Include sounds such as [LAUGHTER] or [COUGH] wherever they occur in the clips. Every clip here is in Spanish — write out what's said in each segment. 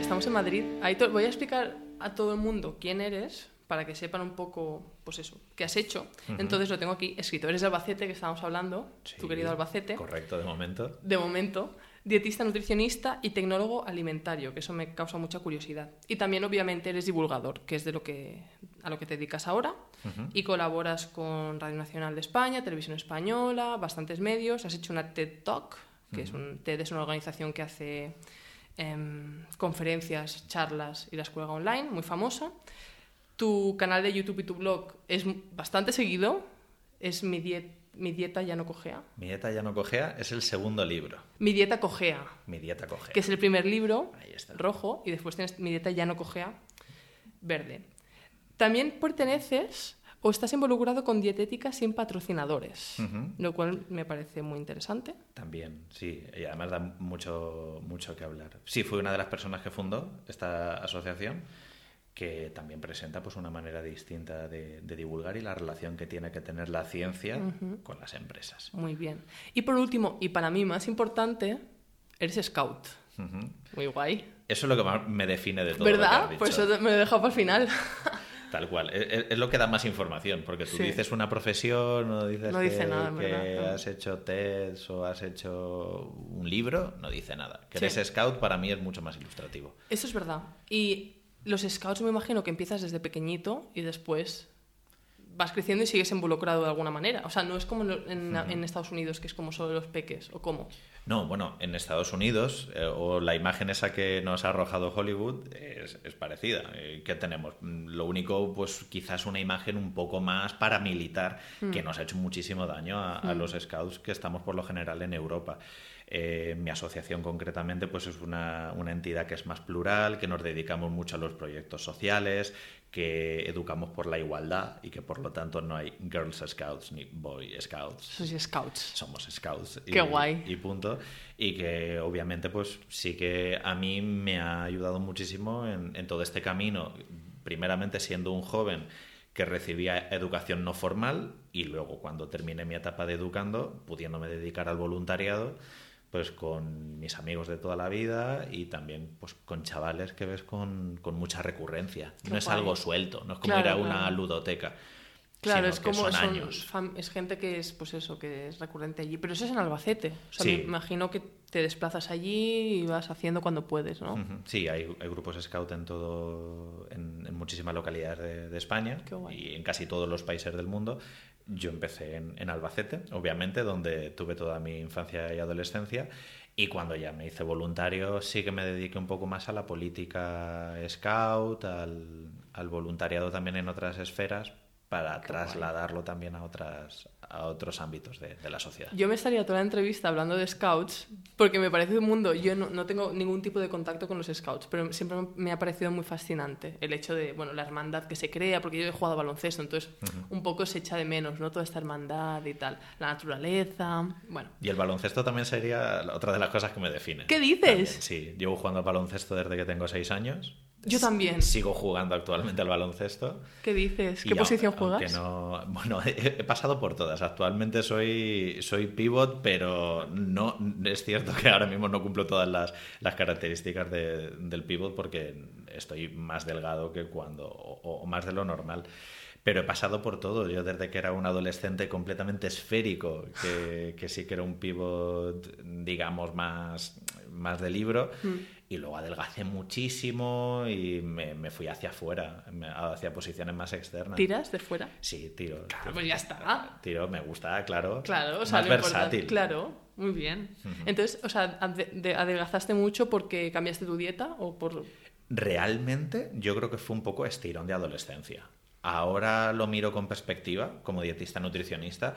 Estamos en Madrid. Ahí voy a explicar a todo el mundo quién eres para que sepan un poco, pues eso, qué has hecho. Entonces lo tengo aquí escrito. Eres de Albacete, que estábamos hablando, tu Sí, querido Albacete. Correcto, de momento. De momento, dietista, nutricionista y tecnólogo alimentario, que eso me causa mucha curiosidad. Y también, obviamente, eres divulgador, que es de lo que, a lo que te dedicas ahora. Y colaboras con Radio Nacional de España, Televisión Española, bastantes medios. Has hecho una TED Talk, que es un TED es una organización que hace em, conferencias, charlas y la escuela online, muy famosa. Tu canal de YouTube y tu blog es bastante seguido. Es mi, diet- mi dieta ya no cojea. Mi dieta ya no cojea es el segundo libro. Mi dieta cojea, Mi dieta cojea. que es el primer libro, Ahí está. rojo, y después tienes Mi dieta ya no cojea, verde. También perteneces o estás involucrado con dietética sin patrocinadores, lo cual me parece muy interesante. También, sí, y además da mucho, mucho que hablar. Sí, fui una de las personas que fundó esta asociación, que también presenta pues una manera distinta de, de divulgar y la relación que tiene que tener la ciencia con las empresas. Muy bien. Y por último, y para mí más importante, eres scout. Muy guay. Eso es lo que más me define de todo. lo que ¿Verdad? has dicho. Por eso me lo he dejado para el final. [LAUGHS] Tal cual. Es, lo que da más información, porque tú Sí. dices una profesión, no dices No que, dice nada, que verdad, no. has hecho TEDs o has hecho un libro, no dice nada. Que Sí. eres scout para mí es mucho más ilustrativo. Eso es verdad. Y los scouts me imagino que empiezas desde pequeñito y después vas creciendo y sigues involucrado de alguna manera. O sea, no es como en, en Estados Unidos, que es como solo los peques, o cómo. No, bueno, en Estados Unidos, eh, o la imagen esa que nos ha arrojado Hollywood es, es parecida. Eh, ¿Qué tenemos? Mm, Lo único, pues quizás una imagen un poco más paramilitar que nos ha hecho muchísimo daño a, a los scouts que estamos por lo general en Europa. Eh, mi asociación concretamente pues es una, una entidad que es más plural, que nos dedicamos mucho a los proyectos sociales, que educamos por la igualdad y que por lo tanto no hay Girls Scouts ni Boy Scouts Sois scouts. somos scouts y, Qué guay. y punto y que obviamente pues sí que a mí me ha ayudado muchísimo en, en todo este camino primeramente siendo un joven que recibía educación no formal y luego cuando terminé mi etapa de educando pudiéndome dedicar al voluntariado pues con mis amigos de toda la vida y también pues con chavales que ves con, con mucha recurrencia Qué no es algo suelto no es como Claro, ir a una claro. ludoteca Claro, es como son son años fam- es gente que es pues eso, que es recurrente allí, pero eso es en Albacete. O sea, Sí. me imagino que te desplazas allí y vas haciendo cuando puedes, ¿no? Sí, hay, hay grupos scout en todo, en, en muchísimas localidades de, de España y en casi todos los países del mundo. Yo empecé en, Albacete, obviamente, donde tuve toda mi infancia y adolescencia. Y cuando ya me hice voluntario, sí que me dediqué un poco más a la política scout, al voluntariado también en otras esferas, para Qué trasladarlo también a, otras, a otros ámbitos de, de la sociedad. Yo me estaría toda la entrevista hablando de scouts, porque me parece un mundo, yo no, no tengo ningún tipo de contacto con los scouts, pero siempre me ha parecido muy fascinante el hecho de, bueno, la hermandad que se crea, porque yo he jugado a baloncesto, entonces un poco se echa de menos, ¿no? Toda esta hermandad y tal, la naturaleza, bueno. Y el baloncesto también sería otra de las cosas que me define. ¿Qué dices? También, sí, llevo jugando al baloncesto desde que tengo seis años. Yo también. Sigo jugando actualmente al baloncesto. ¿Qué dices? Y ¿Qué au- posición juegas? no- bueno, he, [LAUGHS] he pasado por todas. Actualmente soy, soy pivot, pero no es cierto que ahora mismo no cumplo todas las, las características de- del pivot porque estoy más delgado que cuando, o, o más de lo normal. Pero he pasado por todo. Yo desde que era un adolescente completamente esférico, que, que sí que era un pivot, digamos, más, más de libro, Mm. Y luego adelgacé muchísimo y me, me fui hacia afuera, hacia posiciones más externas. ¿Tiras de fuera? Sí, tiro. Claro, pues ya está. Tiro, me gusta, claro. Claro, o sea, más versátil. Claro, muy bien. Entonces, o sea, ade- de- adelgazaste mucho porque cambiaste tu dieta o por... Realmente yo creo que fue un poco estirón de adolescencia. Ahora lo miro con perspectiva como dietista nutricionista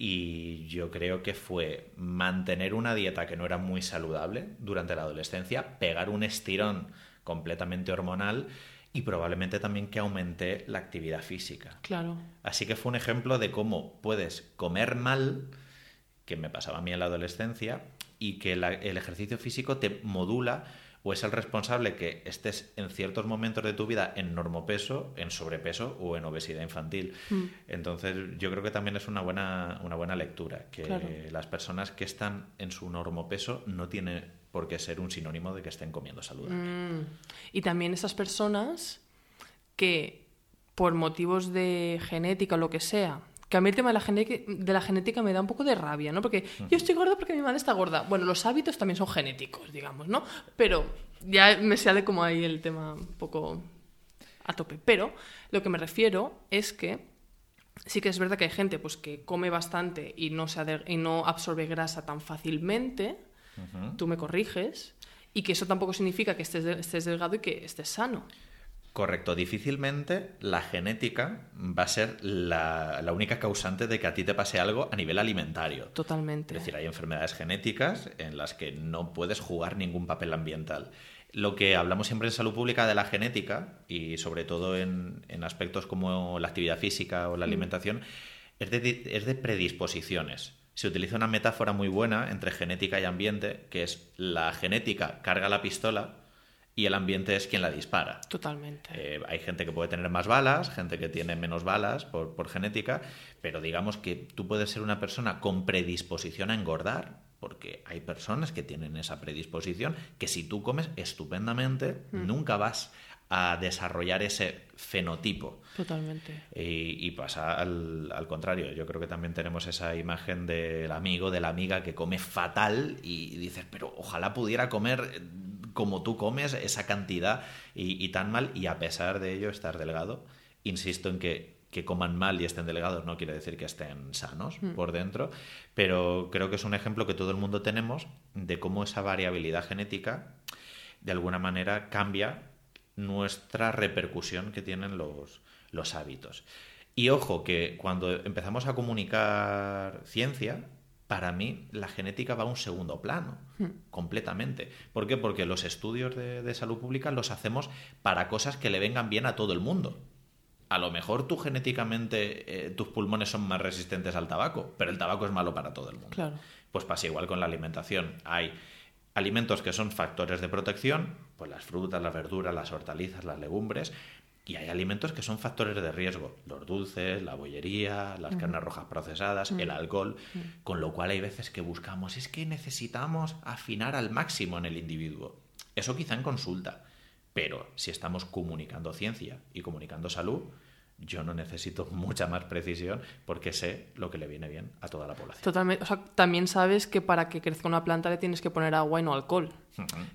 y yo creo que fue mantener una dieta que no era muy saludable durante la adolescencia, pegar un estirón completamente hormonal y probablemente también que aumenté la actividad física. Claro. Así que fue un ejemplo de cómo puedes comer mal que me pasaba a mí en la adolescencia y que la- el ejercicio físico te modula o es el responsable que estés en ciertos momentos de tu vida en normopeso, en sobrepeso o en obesidad infantil. Mm. Entonces, yo creo que también es una buena, una buena lectura, que Claro. las personas que están en su normopeso no tiene por qué ser un sinónimo de que estén comiendo saludable. Mm. Y también esas personas que por motivos de genética o lo que sea, que a mí el tema de la, genética, de la genética me da un poco de rabia, ¿no? Porque yo estoy gorda porque mi madre está gorda. Bueno, los hábitos también son genéticos, digamos, ¿no? Pero ya me sale como ahí el tema un poco a tope. Pero lo que me refiero es que sí que es verdad que hay gente pues, que come bastante y no, se y no absorbe grasa tan fácilmente, tú me corriges, y que eso tampoco significa que estés, de- estés delgado y que estés sano. Correcto, difícilmente la genética va a ser la, la única causante de que a ti te pase algo a nivel alimentario. Totalmente. Es decir, hay enfermedades genéticas en las que no puedes jugar ningún papel ambiental. Lo que hablamos siempre en salud pública de la genética, y sobre todo en, en aspectos como la actividad física o la alimentación, es, de, es de predisposiciones. Se utiliza una metáfora muy buena entre genética y ambiente, que es la genética carga la pistola y el ambiente es quien la dispara. Totalmente. Eh, hay gente que puede tener más balas, gente que tiene menos balas por, por genética, pero digamos que tú puedes ser una persona con predisposición a engordar, porque hay personas que tienen esa predisposición, que si tú comes estupendamente, nunca vas a desarrollar ese fenotipo. Totalmente. Y, y pasa al, al contrario. Yo creo que también tenemos esa imagen del amigo, de la amiga que come fatal y dices, pero ojalá pudiera comer como tú comes esa cantidad y, y tan mal y a pesar de ello estar delgado. Insisto en que que coman mal y estén delgados no quiere decir que estén sanos por dentro, pero creo que es un ejemplo que todo el mundo tenemos de cómo esa variabilidad genética de alguna manera cambia nuestra repercusión que tienen los, los hábitos. Y ojo, que cuando empezamos a comunicar ciencia, para mí la genética va a un segundo plano, completamente. ¿Por qué? Porque los estudios de, de salud pública los hacemos para cosas que le vengan bien a todo el mundo. A lo mejor tú genéticamente eh, tus pulmones son más resistentes al tabaco, pero el tabaco es malo para todo el mundo. Claro. Pues pasa igual con la alimentación. Hay alimentos que son factores de protección, pues las frutas, las verduras, las hortalizas, las legumbres, y hay alimentos que son factores de riesgo, los dulces, la bollería, las carnes rojas procesadas, el alcohol, con lo cual hay veces que buscamos, es que necesitamos afinar al máximo en el individuo. Eso quizá en consulta, pero si estamos comunicando ciencia y comunicando salud, yo no necesito mucha más precisión porque sé lo que le viene bien a toda la población. Totalmente. O sea, también sabes que para que crezca una planta le tienes que poner agua y no alcohol.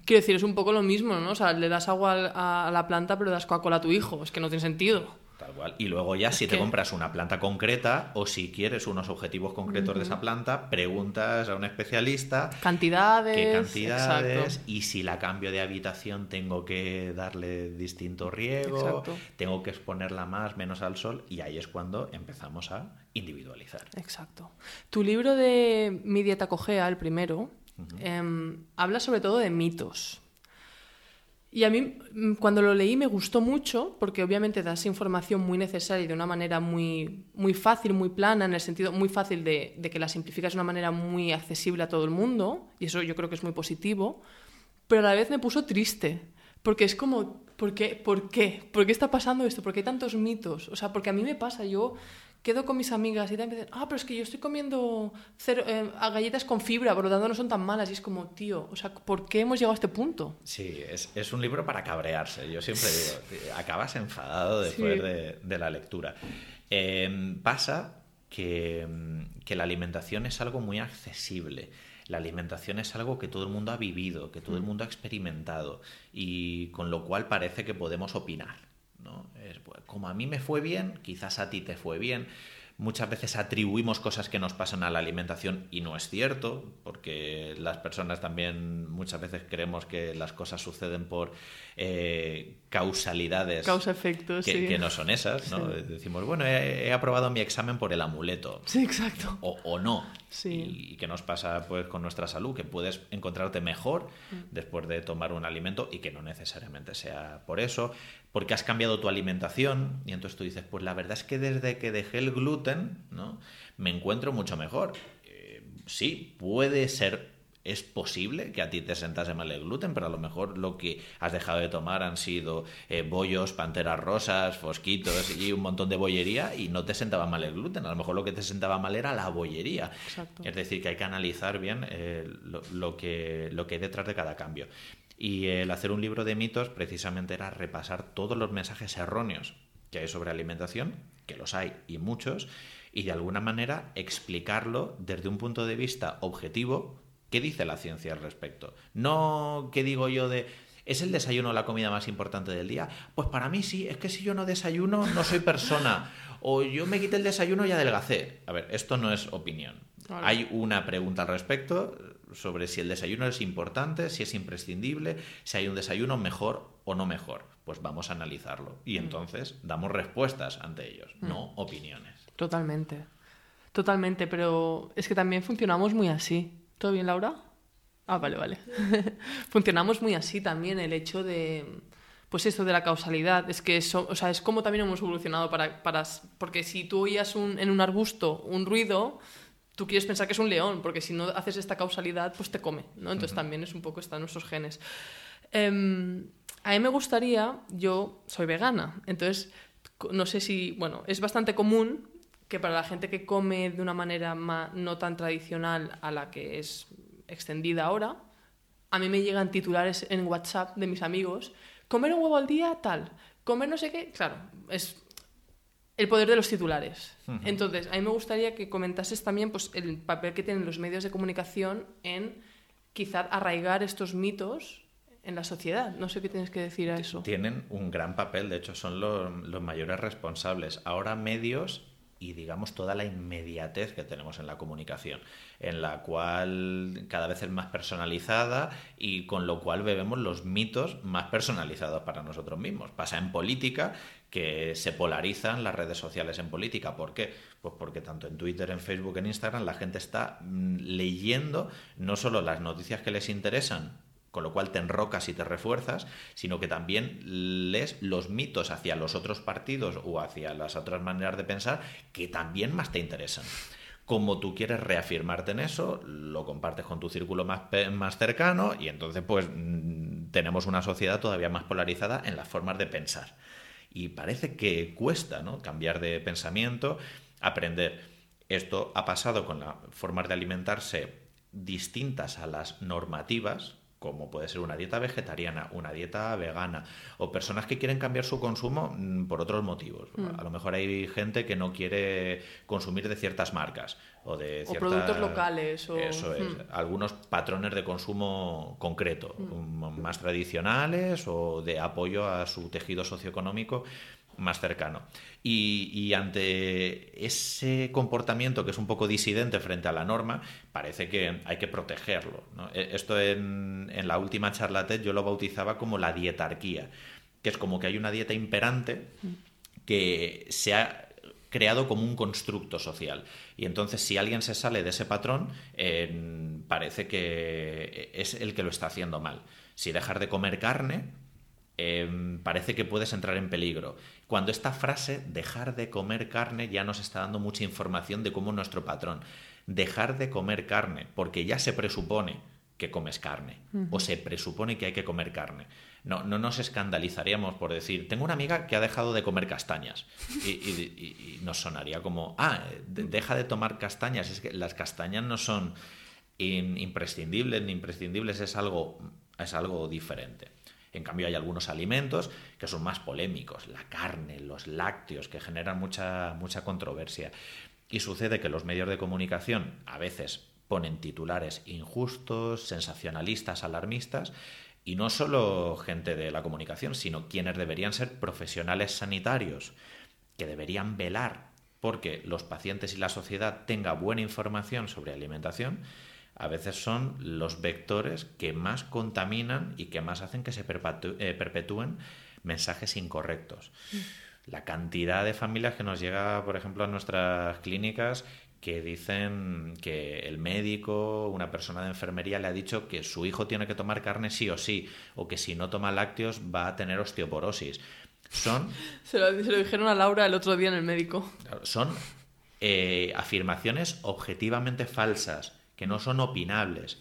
Quiero decir, es un poco lo mismo, ¿no? O sea, le das agua a la planta, pero le das Coca-Cola a tu hijo. Es que no tiene sentido. Cual. Y luego ya si te compras una planta concreta o si quieres unos objetivos concretos de esa planta, preguntas a un especialista Cantidades. qué cantidades exacto. y si la cambio de habitación tengo que darle distinto riego, Exacto. tengo que exponerla más, menos al sol y ahí es cuando empezamos a individualizar. Exacto. Tu libro de Mi dieta cojea, el primero, em, habla sobre todo de mitos. Y a mí, mm, cuando lo leí, me gustó mucho, porque obviamente das información muy necesaria y de una manera muy, muy fácil, muy plana, en el sentido muy fácil de, de que la simplificas de una manera muy accesible a todo el mundo, y eso yo creo que es muy positivo, pero a la vez me puso triste, porque es como, ¿por qué? ¿Por qué? ¿Por qué está pasando esto? ¿Por qué hay tantos mitos? O sea, porque a mí me pasa, yo quedo con mis amigas y también dicen, ah, pero es que yo estoy comiendo cero- eh, a galletas con fibra, por lo tanto no son tan malas. Y es como, tío, o sea, ¿por qué hemos llegado a este punto? Sí, es, es un libro para cabrearse. Yo siempre digo, [LAUGHS] acabas enfadado después Sí. de, de la lectura. Eh, pasa que, mm, que la alimentación es algo muy accesible. La alimentación es algo que todo el mundo ha vivido, que todo el mundo ha experimentado y con lo cual parece que podemos opinar. ¿No? Es, pues, como a mí me fue bien, quizás a ti te fue bien. Muchas veces atribuimos cosas que nos pasan a la alimentación y no es cierto, porque las personas también muchas veces creemos que las cosas suceden por eh, causalidades Causa-efecto, que, sí. que no son esas. ¿no? Decimos, bueno, he, he aprobado mi examen por el amuleto. Sí, exacto. O, o no. Sí. Y, qué nos pasa pues con nuestra salud, que puedes encontrarte mejor Mm. después de tomar un alimento y que no necesariamente sea por eso, porque has cambiado tu alimentación y entonces tú dices, pues la verdad es que desde que dejé el gluten, ¿no? Me encuentro mucho mejor. Eh, sí, puede ser es posible que a ti te sentase mal el gluten, pero a lo mejor lo que has dejado de tomar han sido eh, bollos, panteras rosas, fosquitos y un montón de bollería y no te sentaba mal el gluten. A lo mejor lo que te sentaba mal era la bollería. Es decir, que hay que analizar bien eh, lo, que, lo que hay detrás de cada cambio. Y el hacer un libro de mitos precisamente era repasar todos los mensajes erróneos que hay sobre alimentación, que los hay y muchos, y de alguna manera explicarlo desde un punto de vista objetivo, ¿Qué dice la ciencia al respecto? No, ¿qué digo yo de... ¿Es el desayuno la comida más importante del día? Pues para mí sí, es que si yo no desayuno no soy persona. O yo me quité el desayuno y adelgacé. A ver, esto no es opinión. Hay una pregunta al respecto sobre si el desayuno es importante, si es imprescindible, si hay un desayuno mejor o no mejor. Pues vamos a analizarlo. Y mm. entonces damos respuestas ante ellos, mm. no opiniones. Totalmente. Totalmente, pero es que también funcionamos muy así. ¿Todo bien, Laura? Ah, vale, vale. [LAUGHS] Funcionamos muy así también, el hecho de, pues esto de la causalidad. Es que eso, o sea, es como también hemos evolucionado para, para porque si tú oías un, en un arbusto un ruido, tú quieres pensar que es un león, porque si no haces esta causalidad, pues te come, ¿no? Entonces también es un poco, está en nuestros genes. Em, a mí me gustaría, yo soy vegana, entonces no sé si, bueno, es bastante común que para la gente que come de una manera no tan tradicional a la que es extendida ahora, a mí me llegan titulares en WhatsApp de mis amigos, comer un huevo al día, tal, comer no sé qué, claro, es el poder de los titulares. Entonces, a mí me gustaría que comentases también pues, el papel que tienen los medios de comunicación en quizá arraigar estos mitos en la sociedad. No sé qué tienes que decir a eso. Tienen un gran papel, de hecho son los, los mayores responsables. Ahora medios y digamos toda la inmediatez que tenemos en la comunicación, en la cual cada vez es más personalizada y con lo cual bebemos los mitos más personalizados para nosotros mismos. Pasa en política que se polarizan las redes sociales en política. ¿Por qué? Pues porque tanto en Twitter, en Facebook, en Instagram la gente está mm, leyendo no solo las noticias que les interesan con lo cual te enrocas y te refuerzas, sino que también lees los mitos hacia los otros partidos o hacia las otras maneras de pensar que también más te interesan. Como tú quieres reafirmarte en eso, lo compartes con tu círculo más, más cercano y entonces pues mm, tenemos una sociedad todavía más polarizada en las formas de pensar. Y parece que cuesta ¿no? cambiar de pensamiento, aprender. Esto ha pasado con las formas de alimentarse distintas a las normativas, como puede ser una dieta vegetariana, una dieta vegana, o personas que quieren cambiar su consumo mm, por otros motivos. Mm. A lo mejor hay gente que no quiere consumir de ciertas marcas o de ciertas... productos locales. O... Eso es. Mm. Algunos patrones de consumo concreto, más tradicionales o de apoyo a su tejido socioeconómico más cercano. Y, ante ese comportamiento que es un poco disidente frente a la norma, parece que hay que protegerlo. E, esto en, la última charla yo lo bautizaba como la dietarquía, que es como que hay una dieta imperante que se ha creado como un constructo social. Y entonces si alguien se sale de ese patrón, parece que es el que lo está haciendo mal. Si dejar de comer carne, Em, parece que puedes entrar en peligro. Cuando esta frase, dejar de comer carne, ya nos está dando mucha información de cómo nuestro patrón. Dejar de comer carne, porque ya se presupone que comes carne, o se presupone que hay que comer carne. No, no nos escandalizaríamos por decir, tengo una amiga que ha dejado de comer castañas. Y, nos sonaría como, ah, deja de tomar castañas. Es que las castañas no son imprescindibles ni imprescindibles, es algo, es algo diferente. En cambio, hay algunos alimentos que son más polémicos, la carne, los lácteos, que generan mucha, mucha controversia. Y sucede que los medios de comunicación a veces ponen titulares injustos, sensacionalistas, alarmistas, y no solo gente de la comunicación, sino quienes deberían ser profesionales sanitarios, que deberían velar porque los pacientes y la sociedad tenga buena información sobre alimentación, a veces son los vectores que más contaminan y que más hacen que se eh, perpetúen mensajes incorrectos. Mm. La cantidad de familias que nos llega, por ejemplo, a nuestras clínicas que dicen que el médico, una persona de enfermería le ha dicho que su hijo tiene que tomar carne sí o sí, o que si no toma lácteos va a tener osteoporosis. Son... [LAUGHS] Se lo, dijeron a Laura el otro día en el médico. Son eh, afirmaciones objetivamente falsas que no son opinables.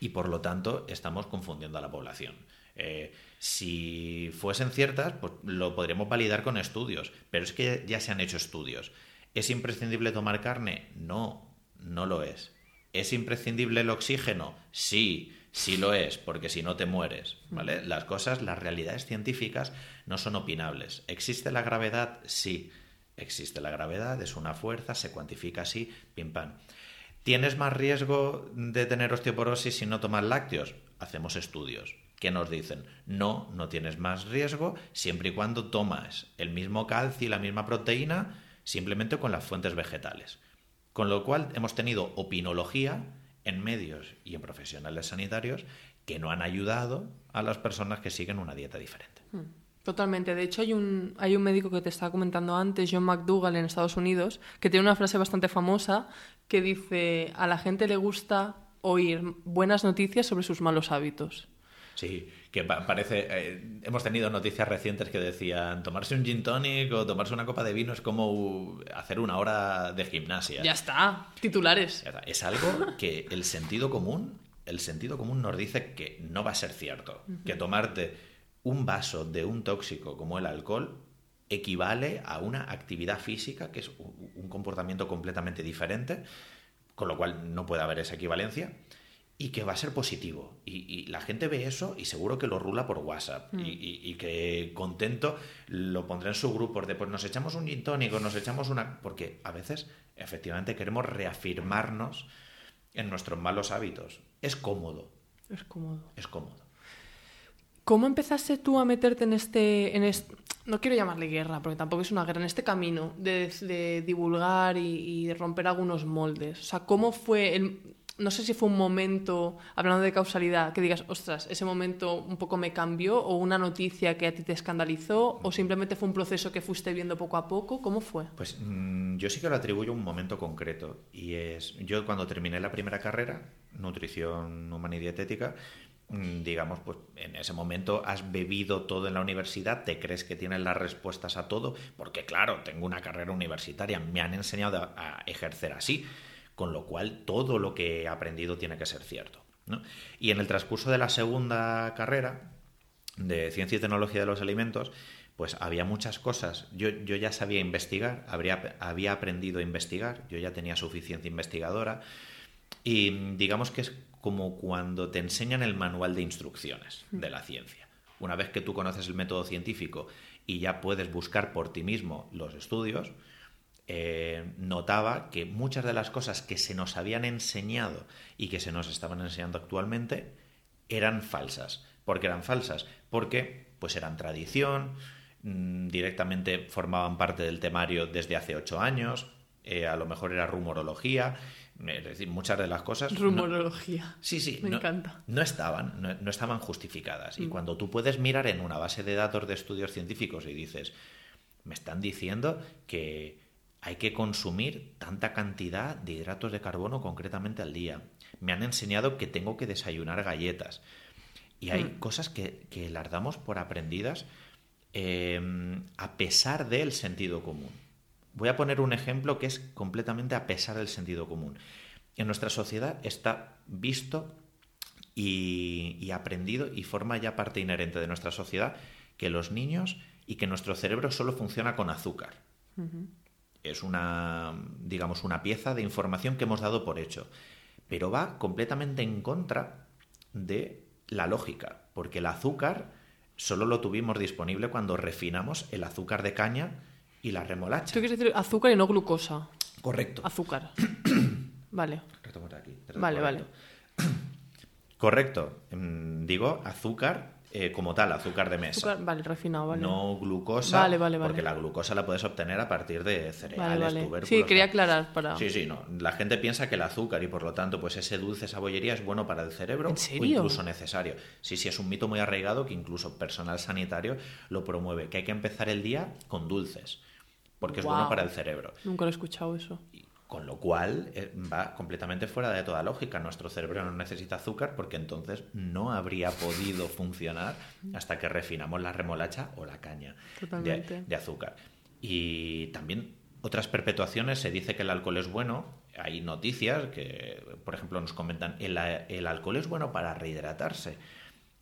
Y por lo tanto estamos confundiendo a la población. Eh, si fuesen ciertas, pues lo podríamos validar con estudios, pero es que ya se han hecho estudios. ¿Es imprescindible tomar carne? No, no lo es. ¿Es imprescindible el oxígeno? Sí, sí lo es, porque si no te mueres, ¿vale? Las cosas, las realidades científicas no son opinables. ¿Existe la gravedad? Sí. Existe la gravedad, es una fuerza, se cuantifica así, pim pam. ¿Tienes más riesgo de tener osteoporosis si no tomas lácteos? Hacemos estudios que nos dicen, no, no tienes más riesgo siempre y cuando tomas el mismo calcio y la misma proteína simplemente con las fuentes vegetales. Con lo cual hemos tenido opinología en medios y en profesionales sanitarios que no han ayudado a las personas que siguen una dieta diferente. Hmm. Totalmente. De hecho, hay un, hay un médico que te estaba comentando antes, John McDougall, en Estados Unidos, que tiene una frase bastante famosa que dice, a la gente le gusta oír buenas noticias sobre sus malos hábitos. Sí, que parece. Eh, hemos tenido noticias recientes que decían tomarse un gin tonic o tomarse una copa de vino es como hacer una hora de gimnasia. Ya está, titulares. Es algo que el sentido común, el sentido común nos dice que no va a ser cierto. Que tomarte un vaso de un tóxico como el alcohol equivale a una actividad física que es un comportamiento completamente diferente, con lo cual no puede haber esa equivalencia y que va a ser positivo. Y, la gente ve eso y seguro que lo rula por WhatsApp. Mm. Y, que contento lo pondrá en su grupo de pues nos echamos un gin tónico, nos echamos una. Porque a veces, efectivamente, queremos reafirmarnos en nuestros malos hábitos. Es cómodo. Es cómodo. Es cómodo. ¿Cómo empezaste tú a meterte en este, en este, no quiero llamarle guerra, porque tampoco es una guerra, en este camino de, divulgar y, y, de romper algunos moldes? O sea, ¿cómo fue el, no sé si fue un momento, hablando de causalidad, que digas, ostras, ese momento un poco me cambió, o una noticia que a ti te escandalizó, o simplemente fue un proceso que fuiste viendo poco a poco. ¿Cómo fue? Pues mm, yo sí que lo atribuyo a un momento concreto. Y es, yo cuando terminé la primera carrera, nutrición humana y dietética, mm, digamos, pues en ese momento has bebido todo en la universidad, te crees que tienes las respuestas a todo, porque claro, tengo una carrera universitaria, me han enseñado a ejercer así con lo cual todo lo que he aprendido tiene que ser cierto. Y en el transcurso de la segunda carrera de Ciencia y Tecnología de los Alimentos, pues había muchas cosas. Yo, yo ya sabía investigar, habría, había aprendido a investigar, yo ya tenía suficiencia investigadora, y digamos que es como cuando te enseñan el manual de instrucciones de la ciencia. Una vez que tú conoces el método científico y ya puedes buscar por ti mismo los estudios, eh, notaba que muchas de las cosas que se nos habían enseñado y que se nos estaban enseñando actualmente eran falsas. ¿Por qué eran falsas? Porque pues eran tradición, mm, directamente formaban parte del temario desde hace ocho años, eh, a lo mejor era rumorología, es decir, muchas de las cosas... Rumorología. sí, sí. Me encanta. No estaban, no, estaban justificadas. Y mm. cuando tú puedes mirar en una base de datos de estudios científicos y dices, me están diciendo que hay que consumir tanta cantidad de hidratos de carbono concretamente al día. Me han enseñado que tengo que desayunar galletas. Y hay hmm. cosas que, las damos por aprendidas em, a pesar del sentido común. Voy a poner un ejemplo que es completamente a pesar del sentido común. En nuestra sociedad está visto y, aprendido y forma ya parte inherente de nuestra sociedad que los niños y que nuestro cerebro solo funciona con azúcar es una, digamos, una pieza de información que hemos dado por hecho, pero va completamente en contra de la lógica, porque el azúcar solo lo tuvimos disponible cuando refinamos el azúcar de caña y la remolacha. ¿Tú quieres decir azúcar y no glucosa? Correcto. Azúcar. [COUGHS] vale. vale, vale. [COUGHS] Correcto. Mm, digo azúcar eh, como tal, azúcar de mesa. vale, refinado, vale. No glucosa, vale, vale, porque la glucosa la puedes obtener a partir de cereales, tubérculos... Sí, quería aclarar para... Sí, sí, no. La gente piensa que el azúcar y por lo tanto pues ese dulce, esa bollería es bueno para el cerebro o incluso necesario. Sí, sí, es un mito muy arraigado que incluso personal sanitario lo promueve, que hay que empezar el día con dulces, porque es bueno para el cerebro. Nunca lo he escuchado eso. Con lo cual eh, va completamente fuera de toda lógica. Nuestro cerebro no necesita azúcar porque entonces no habría podido funcionar hasta que refinamos la remolacha o la caña de, azúcar. Y también otras perpetuaciones se dice que el alcohol es bueno. hay noticias que, por ejemplo, nos comentan, el, el alcohol es bueno para rehidratarse.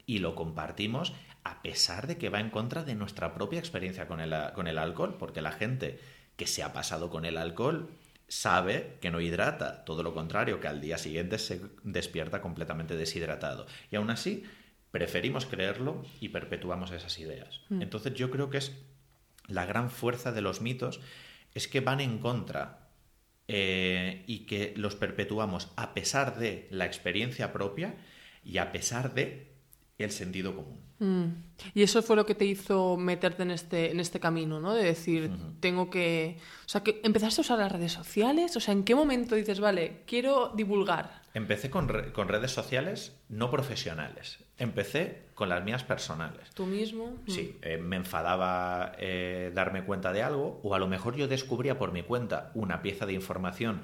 Y lo compartimos a pesar de que va en contra de nuestra propia experiencia con el, con el alcohol, porque la gente que se ha pasado con el alcohol sabe que no hidrata, todo lo contrario, que al día siguiente se despierta completamente deshidratado. Y aún así, preferimos creerlo y perpetuamos esas ideas. Mm. Entonces yo creo que es la gran fuerza de los mitos, es que van en contra eh, y que los perpetuamos a pesar de la experiencia propia y a pesar de el sentido común. Mm. Y eso fue lo que te hizo meterte en este, en este camino, ¿no? De decir, tengo que... O sea, que empezaste a usar las redes sociales. O sea, ¿en qué momento dices, vale, quiero divulgar? Empecé con, redes sociales no profesionales. Empecé con las mías personales. ¿Tú mismo? Mm. Sí, eh, me enfadaba eh, darme cuenta de algo o a lo mejor yo descubría por mi cuenta una pieza de información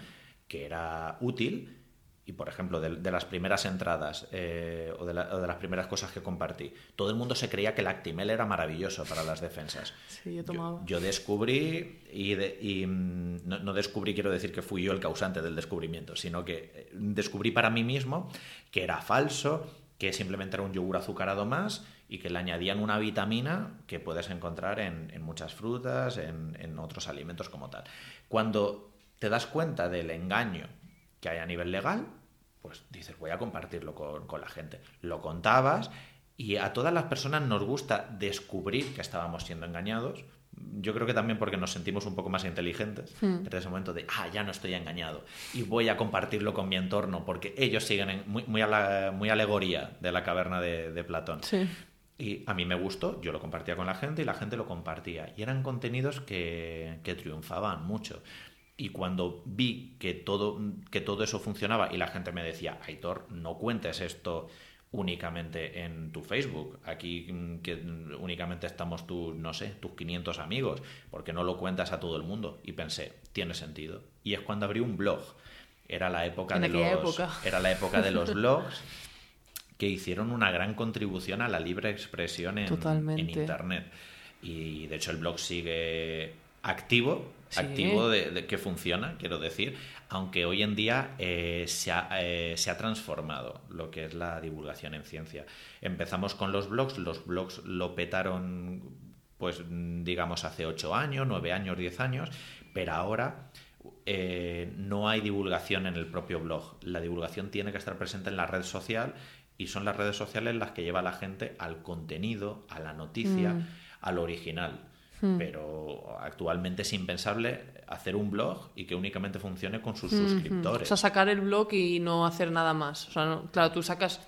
que era útil y por ejemplo, de, las primeras entradas eh, o, de las primeras cosas que compartí, todo el mundo se creía que el Actimel era maravilloso para las defensas. Sí, yo tomaba. Yo, descubrí, y, mm, no, descubrí, quiero decir que fui yo el causante del descubrimiento, sino que eh, descubrí para mí mismo que era falso, que simplemente era un yogur azucarado más y que le añadían una vitamina que puedes encontrar en, muchas frutas, en, en otros alimentos como tal. Cuando te das cuenta del engaño que hay a nivel legal, pues dices, voy a compartirlo con, la gente. Lo contabas y a todas las personas nos gusta descubrir que estábamos siendo engañados. Yo creo que también porque nos sentimos un poco más inteligentes desde ese momento de, ah, ya no estoy engañado y voy a compartirlo con mi entorno porque ellos siguen muy, muy, a la, muy alegoría de la caverna de, Platón. Y a mí me gustó, yo lo compartía con la gente y la gente lo compartía. Y eran contenidos que, que triunfaban mucho. Y cuando vi que todo, que todo eso funcionaba y la gente me decía, Aitor, no cuentes esto únicamente en tu Facebook. Aquí mm, que únicamente estamos tus, no sé, tus 500 amigos, porque no lo cuentas a todo el mundo. Y pensé, tiene sentido. Y es cuando abrí un blog. Era la época, de los, Era la época de los [LAUGHS] blogs que hicieron una gran contribución a la libre expresión en, en Internet. Y de hecho el blog sigue activo, activo de, que funciona, quiero decir, aunque hoy en día eh, se, ha, eh, se, ha, transformado lo que es la divulgación en ciencia. Empezamos con los blogs, los blogs lo petaron, pues digamos, hace 8 años, 9 años, 10 años, pero ahora... Eh, no hay divulgación en el propio blog. La divulgación tiene que estar presente en la red social y son las redes sociales las que lleva a la gente al contenido, a la noticia, mm. al original. Hmm. Pero actualmente es impensable hacer un blog y que únicamente funcione con sus hmm, hmm. suscriptores. O sea, sacar el blog y no hacer nada más. O sea, claro, tú sacas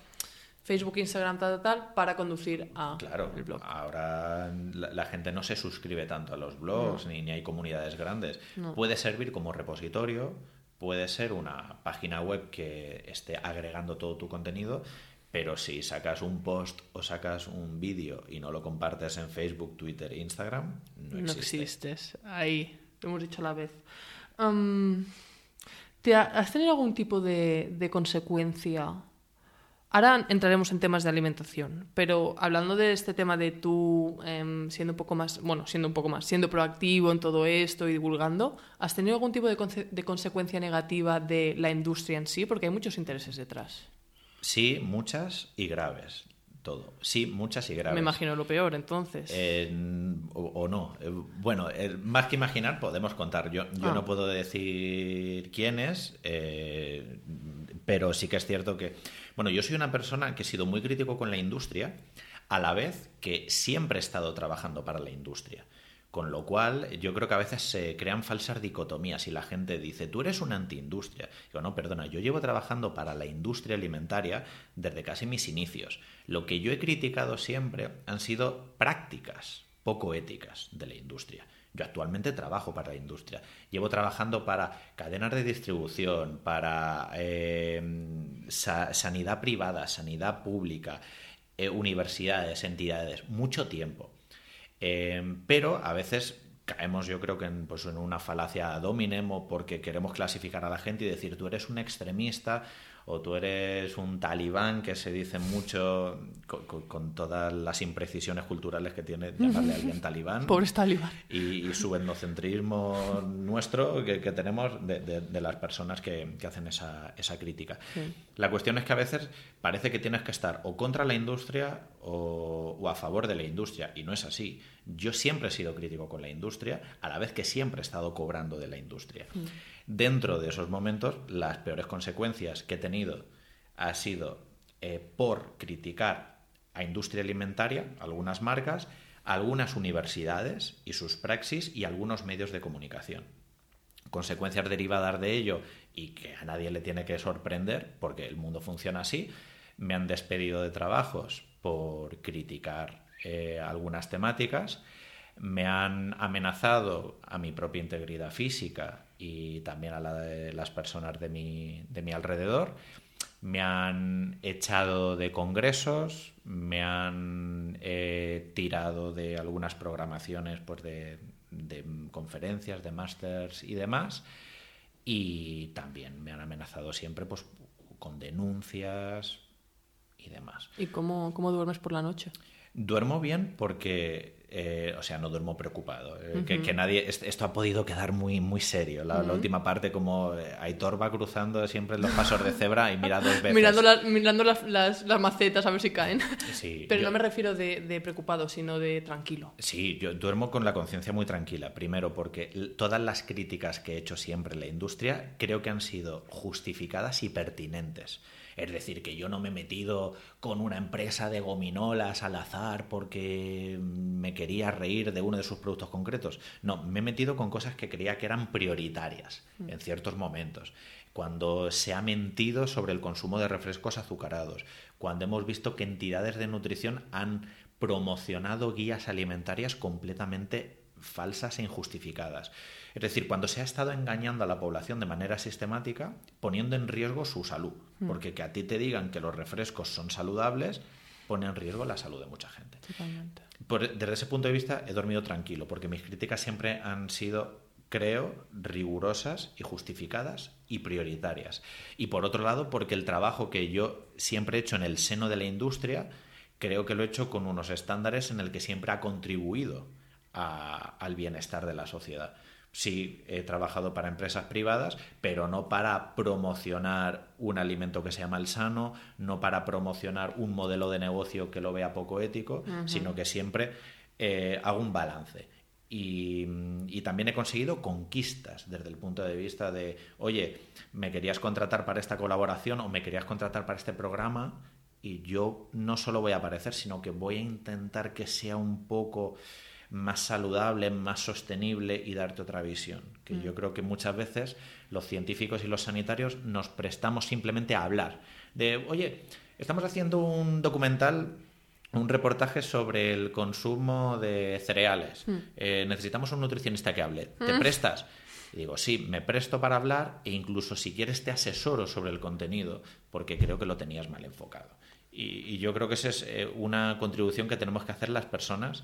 Facebook, Instagram, tal, tal, para conducir a claro, el blog. Ahora la, gente no se suscribe tanto a los blogs, ni, ni, hay comunidades grandes. Puede servir como repositorio, puede ser una página web que esté agregando todo tu contenido, pero si sacas un post o sacas un vídeo y no lo compartes en Facebook, Twitter, Instagram, no, no existes. Ahí, lo hemos dicho a la vez. ¿te ¿Has tenido algún tipo de, consecuencia? Ahora entraremos en temas de alimentación, pero hablando de este tema de tú em, siendo un poco más, bueno, siendo un poco más, siendo proactivo en todo esto y divulgando, ¿has tenido algún tipo de, de consecuencia negativa de la industria en sí? Porque hay muchos intereses detrás. Sí, muchas y graves. Todo. Sí, muchas y graves. Me imagino lo peor, entonces. o, no. Eh, bueno, más que imaginar, podemos contar. Yo, yo no ah. puedo decir quién es, eh, pero sí que es cierto que. Bueno, yo soy una persona que he sido muy crítico con la industria, a la vez que siempre he estado trabajando para la industria. Con lo cual, yo creo que a veces se crean falsas dicotomías y la gente dice, tú eres una antiindustria. Digo, no, perdona, yo llevo trabajando para la industria alimentaria desde casi mis inicios. Lo que yo he criticado siempre han sido prácticas poco éticas de la industria. Yo actualmente trabajo para la industria. Llevo trabajando para cadenas de distribución, para eh, sanidad privada, sanidad pública, eh, universidades, entidades, mucho tiempo. Em, pero a veces caemos yo creo que en, pues, en una falacia dominem o porque queremos clasificar a la gente y decir tú eres un extremista o tú eres un talibán, que se dice mucho con, todas las imprecisiones culturales que tiene llamarle a [LAUGHS] alguien talibán. Pobres talibán. Y, su etnocentrismo nuestro que, tenemos de, las personas que, hacen esa, crítica. La cuestión es que a veces parece que tienes que estar o contra la industria o, o a favor de la industria, y no es así. Yo siempre he sido crítico con la industria, a la vez que siempre he estado cobrando de la industria. Mm. Dentro de esos momentos, las peores consecuencias que he tenido ha sido eh, por criticar a industria alimentaria, algunas marcas, algunas universidades y sus praxis y algunos medios de comunicación. Consecuencias derivadas de ello y que a nadie le tiene que sorprender, porque el mundo funciona así, me han despedido de trabajos por criticar eh, algunas temáticas, me han amenazado a mi propia integridad física y también a la de las personas de mi, de mi alrededor, me han echado de congresos, me han eh, tirado de algunas programaciones pues de, de conferencias, de másters y demás, y también me han amenazado siempre pues, con denuncias y demás. ¿Y cómo, cómo duermes por la noche? Duermo bien porque, eh, o sea, no duermo preocupado. Eh, que, nadie, esto ha podido quedar muy, muy serio. La, última parte, como eh, Aitor va cruzando siempre los pasos de cebra y mira dos veces. mirando, mirando las, las, macetas a ver si caen. [LAUGHS] Pero no me refiero de, de, preocupado, sino de tranquilo. Sí, yo duermo con la conciencia muy tranquila. Primero, porque todas las críticas que he hecho siempre en la industria creo que han sido justificadas y pertinentes. Es decir, que yo no me he metido con una empresa de gominolas al azar porque me quería reír de uno de sus productos concretos. No, me he metido con cosas que creía que eran prioritarias mm. en ciertos momentos. Cuando se ha mentido sobre el consumo de refrescos azucarados, cuando hemos visto que entidades de nutrición han promocionado guías alimentarias completamente falsas e injustificadas. Es decir, cuando se ha estado engañando a la población de manera sistemática, poniendo en riesgo su salud. Mm. Porque que a ti te digan que los refrescos son saludables, pone en riesgo la salud de mucha gente. Totalmente. desde ese punto de vista he dormido tranquilo, porque mis críticas siempre han sido, creo, rigurosas y justificadas y prioritarias. Y por otro lado, porque el trabajo que yo siempre he hecho en el seno de la industria, creo que lo he hecho con unos estándares en el que siempre ha contribuido al bienestar de la sociedad sí he trabajado para empresas privadas, pero no para promocionar un alimento que sea malsano, no para promocionar un modelo de negocio que lo vea poco ético, sino que siempre eh, hago un balance. Y, y, también he conseguido conquistas desde el punto de vista de, oye, me querías contratar para esta colaboración o me querías contratar para este programa y yo no solo voy a aparecer, sino que voy a intentar que sea un poco más saludable, más sostenible y darte otra visión. Que yo mm. creo que muchas veces los científicos y los sanitarios nos prestamos simplemente a hablar. De, oye, estamos haciendo un documental un reportaje sobre el consumo de cereales. Mm. Eh, necesitamos un nutricionista que hable. ¿Te mm. prestas? Y digo, sí, me presto para hablar e incluso si quieres te asesoro sobre el contenido porque creo que lo tenías mal enfocado. Y, yo creo que esa es eh, una contribución que tenemos que hacer las personas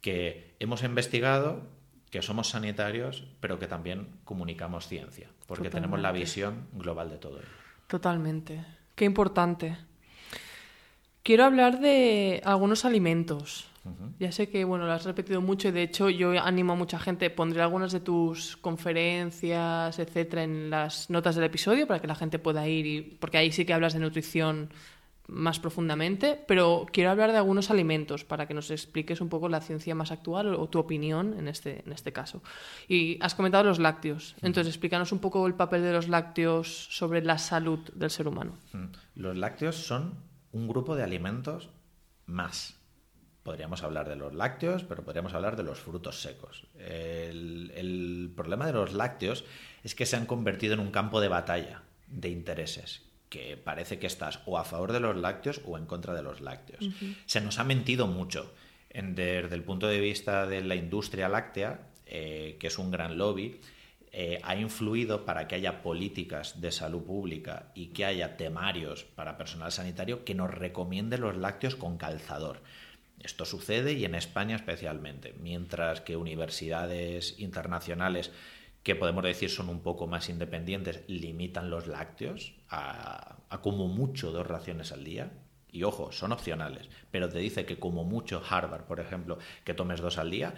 que hemos investigado, que somos sanitarios, pero que también comunicamos ciencia, porque tenemos la visión global de todo ello. Totalmente. Qué importante. Quiero hablar de algunos alimentos. Ya sé que bueno, lo has repetido mucho y de hecho yo animo a mucha gente, pondré algunas de tus conferencias, etcétera, en las notas del episodio para que la gente pueda ir y porque ahí sí que hablas de nutrición más profundamente, pero quiero hablar de algunos alimentos para que nos expliques un poco la ciencia más actual o, tu opinión en este, en este caso. Y has comentado los lácteos, entonces explícanos un poco el papel de los lácteos sobre la salud del ser humano. Los lácteos son un grupo de alimentos más. Podríamos hablar de los lácteos, pero podríamos hablar de los frutos secos. El, el problema de los lácteos es que se han convertido en un campo de batalla de intereses que parece que estás o a favor de los lácteos o en contra de los lácteos. Se nos ha mentido mucho desde el punto de vista de la industria láctea, eh, que es un gran lobby, eh, ha influido para que haya políticas de salud pública y que haya temarios para personal sanitario que nos recomiende los lácteos con calzador. Esto sucede y en España especialmente, mientras que universidades internacionales que podemos decir son un poco más independientes, limitan los lácteos a, a como mucho dos raciones al día. Y ojo, son opcionales, pero te dice que como mucho Harvard, por ejemplo, que tomes dos al día,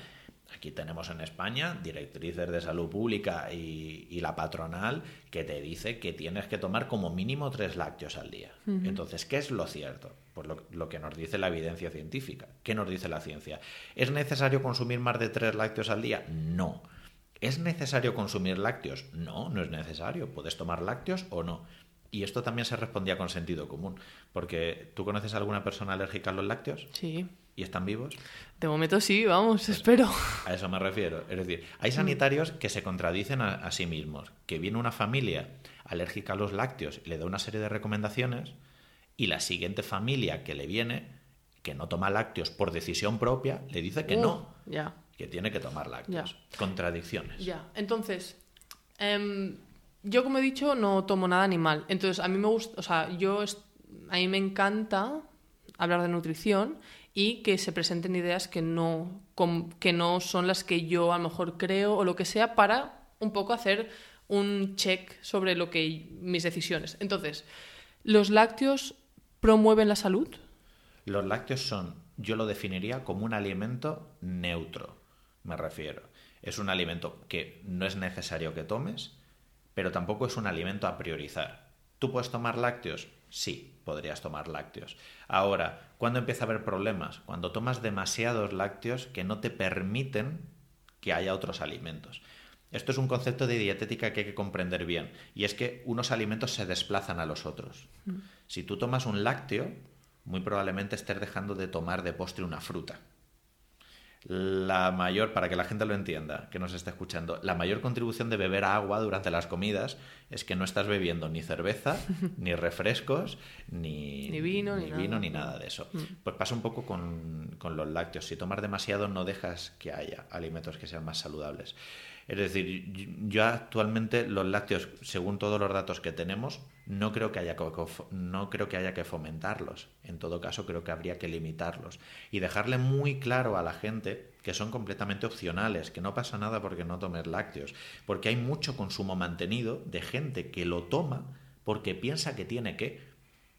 Aquí tenemos en España directrices de salud pública y, la patronal que te dice que tienes que tomar como mínimo tres lácteos al día. Entonces, ¿qué es lo cierto? Pues lo, lo, que nos dice la evidencia científica. ¿Qué nos dice la ciencia? ¿Es necesario consumir más de tres lácteos al día? No. ¿Es necesario consumir lácteos? No, no es necesario. Puedes tomar lácteos o no. Y esto también se respondía con sentido común, porque ¿tú conoces a alguna persona alérgica a los lácteos? Sí. ¿Y están vivos? De momento sí, vamos, espero. A eso me refiero. Es decir, hay sanitarios que se contradicen a, sí mismos. Que viene una familia alérgica a los lácteos, le da una serie de recomendaciones, y la siguiente familia que le viene, que no toma lácteos por decisión propia, le dice que no. Ya. Que tiene que tomar lácteos. Contradicciones. Ya. Entonces, em, yo, como he dicho, no tomo nada animal. Entonces, a mí me gusta, o sea, yo, a mí me encanta hablar de nutrición y que se presenten ideas que no, que no son las que yo a lo mejor creo o lo que sea para un poco hacer un check sobre lo que mis decisiones. Entonces, ¿los lácteos promueven la salud? Los lácteos son, yo lo definiría como un alimento neutro, me refiero. Es un alimento que no es necesario que tomes, pero tampoco es un alimento a priorizar. ¿Tú puedes tomar lácteos? Sí, podrías tomar lácteos. Ahora, ¿cuándo empieza a haber problemas? Cuando tomas demasiados lácteos que no te permiten que haya otros alimentos. Esto es un concepto de dietética que hay que comprender bien, y es que unos alimentos se desplazan a los otros. Mm. Si tú tomas un lácteo, muy probablemente estés dejando de tomar de postre una fruta la mayor, para que la gente lo entienda, que nos está escuchando, la mayor contribución de beber agua durante las comidas es que no estás bebiendo ni cerveza, [LAUGHS] ni refrescos, ni, vino, ni, vino, ni nada de eso. Mm. Pues pasa un poco con, con los lácteos. Si tomas demasiado, no dejas que haya alimentos que sean más saludables. Es decir, yo actualmente los lácteos, según todos los datos que tenemos, no creo que haya que, no creo que, haya que fomentarlos. En todo caso, creo que habría que limitarlos y dejarle muy claro a la gente que son completamente opcionales, que no pasa nada porque no tomes lácteos, porque hay mucho consumo mantenido de gente que lo toma porque piensa que tiene que.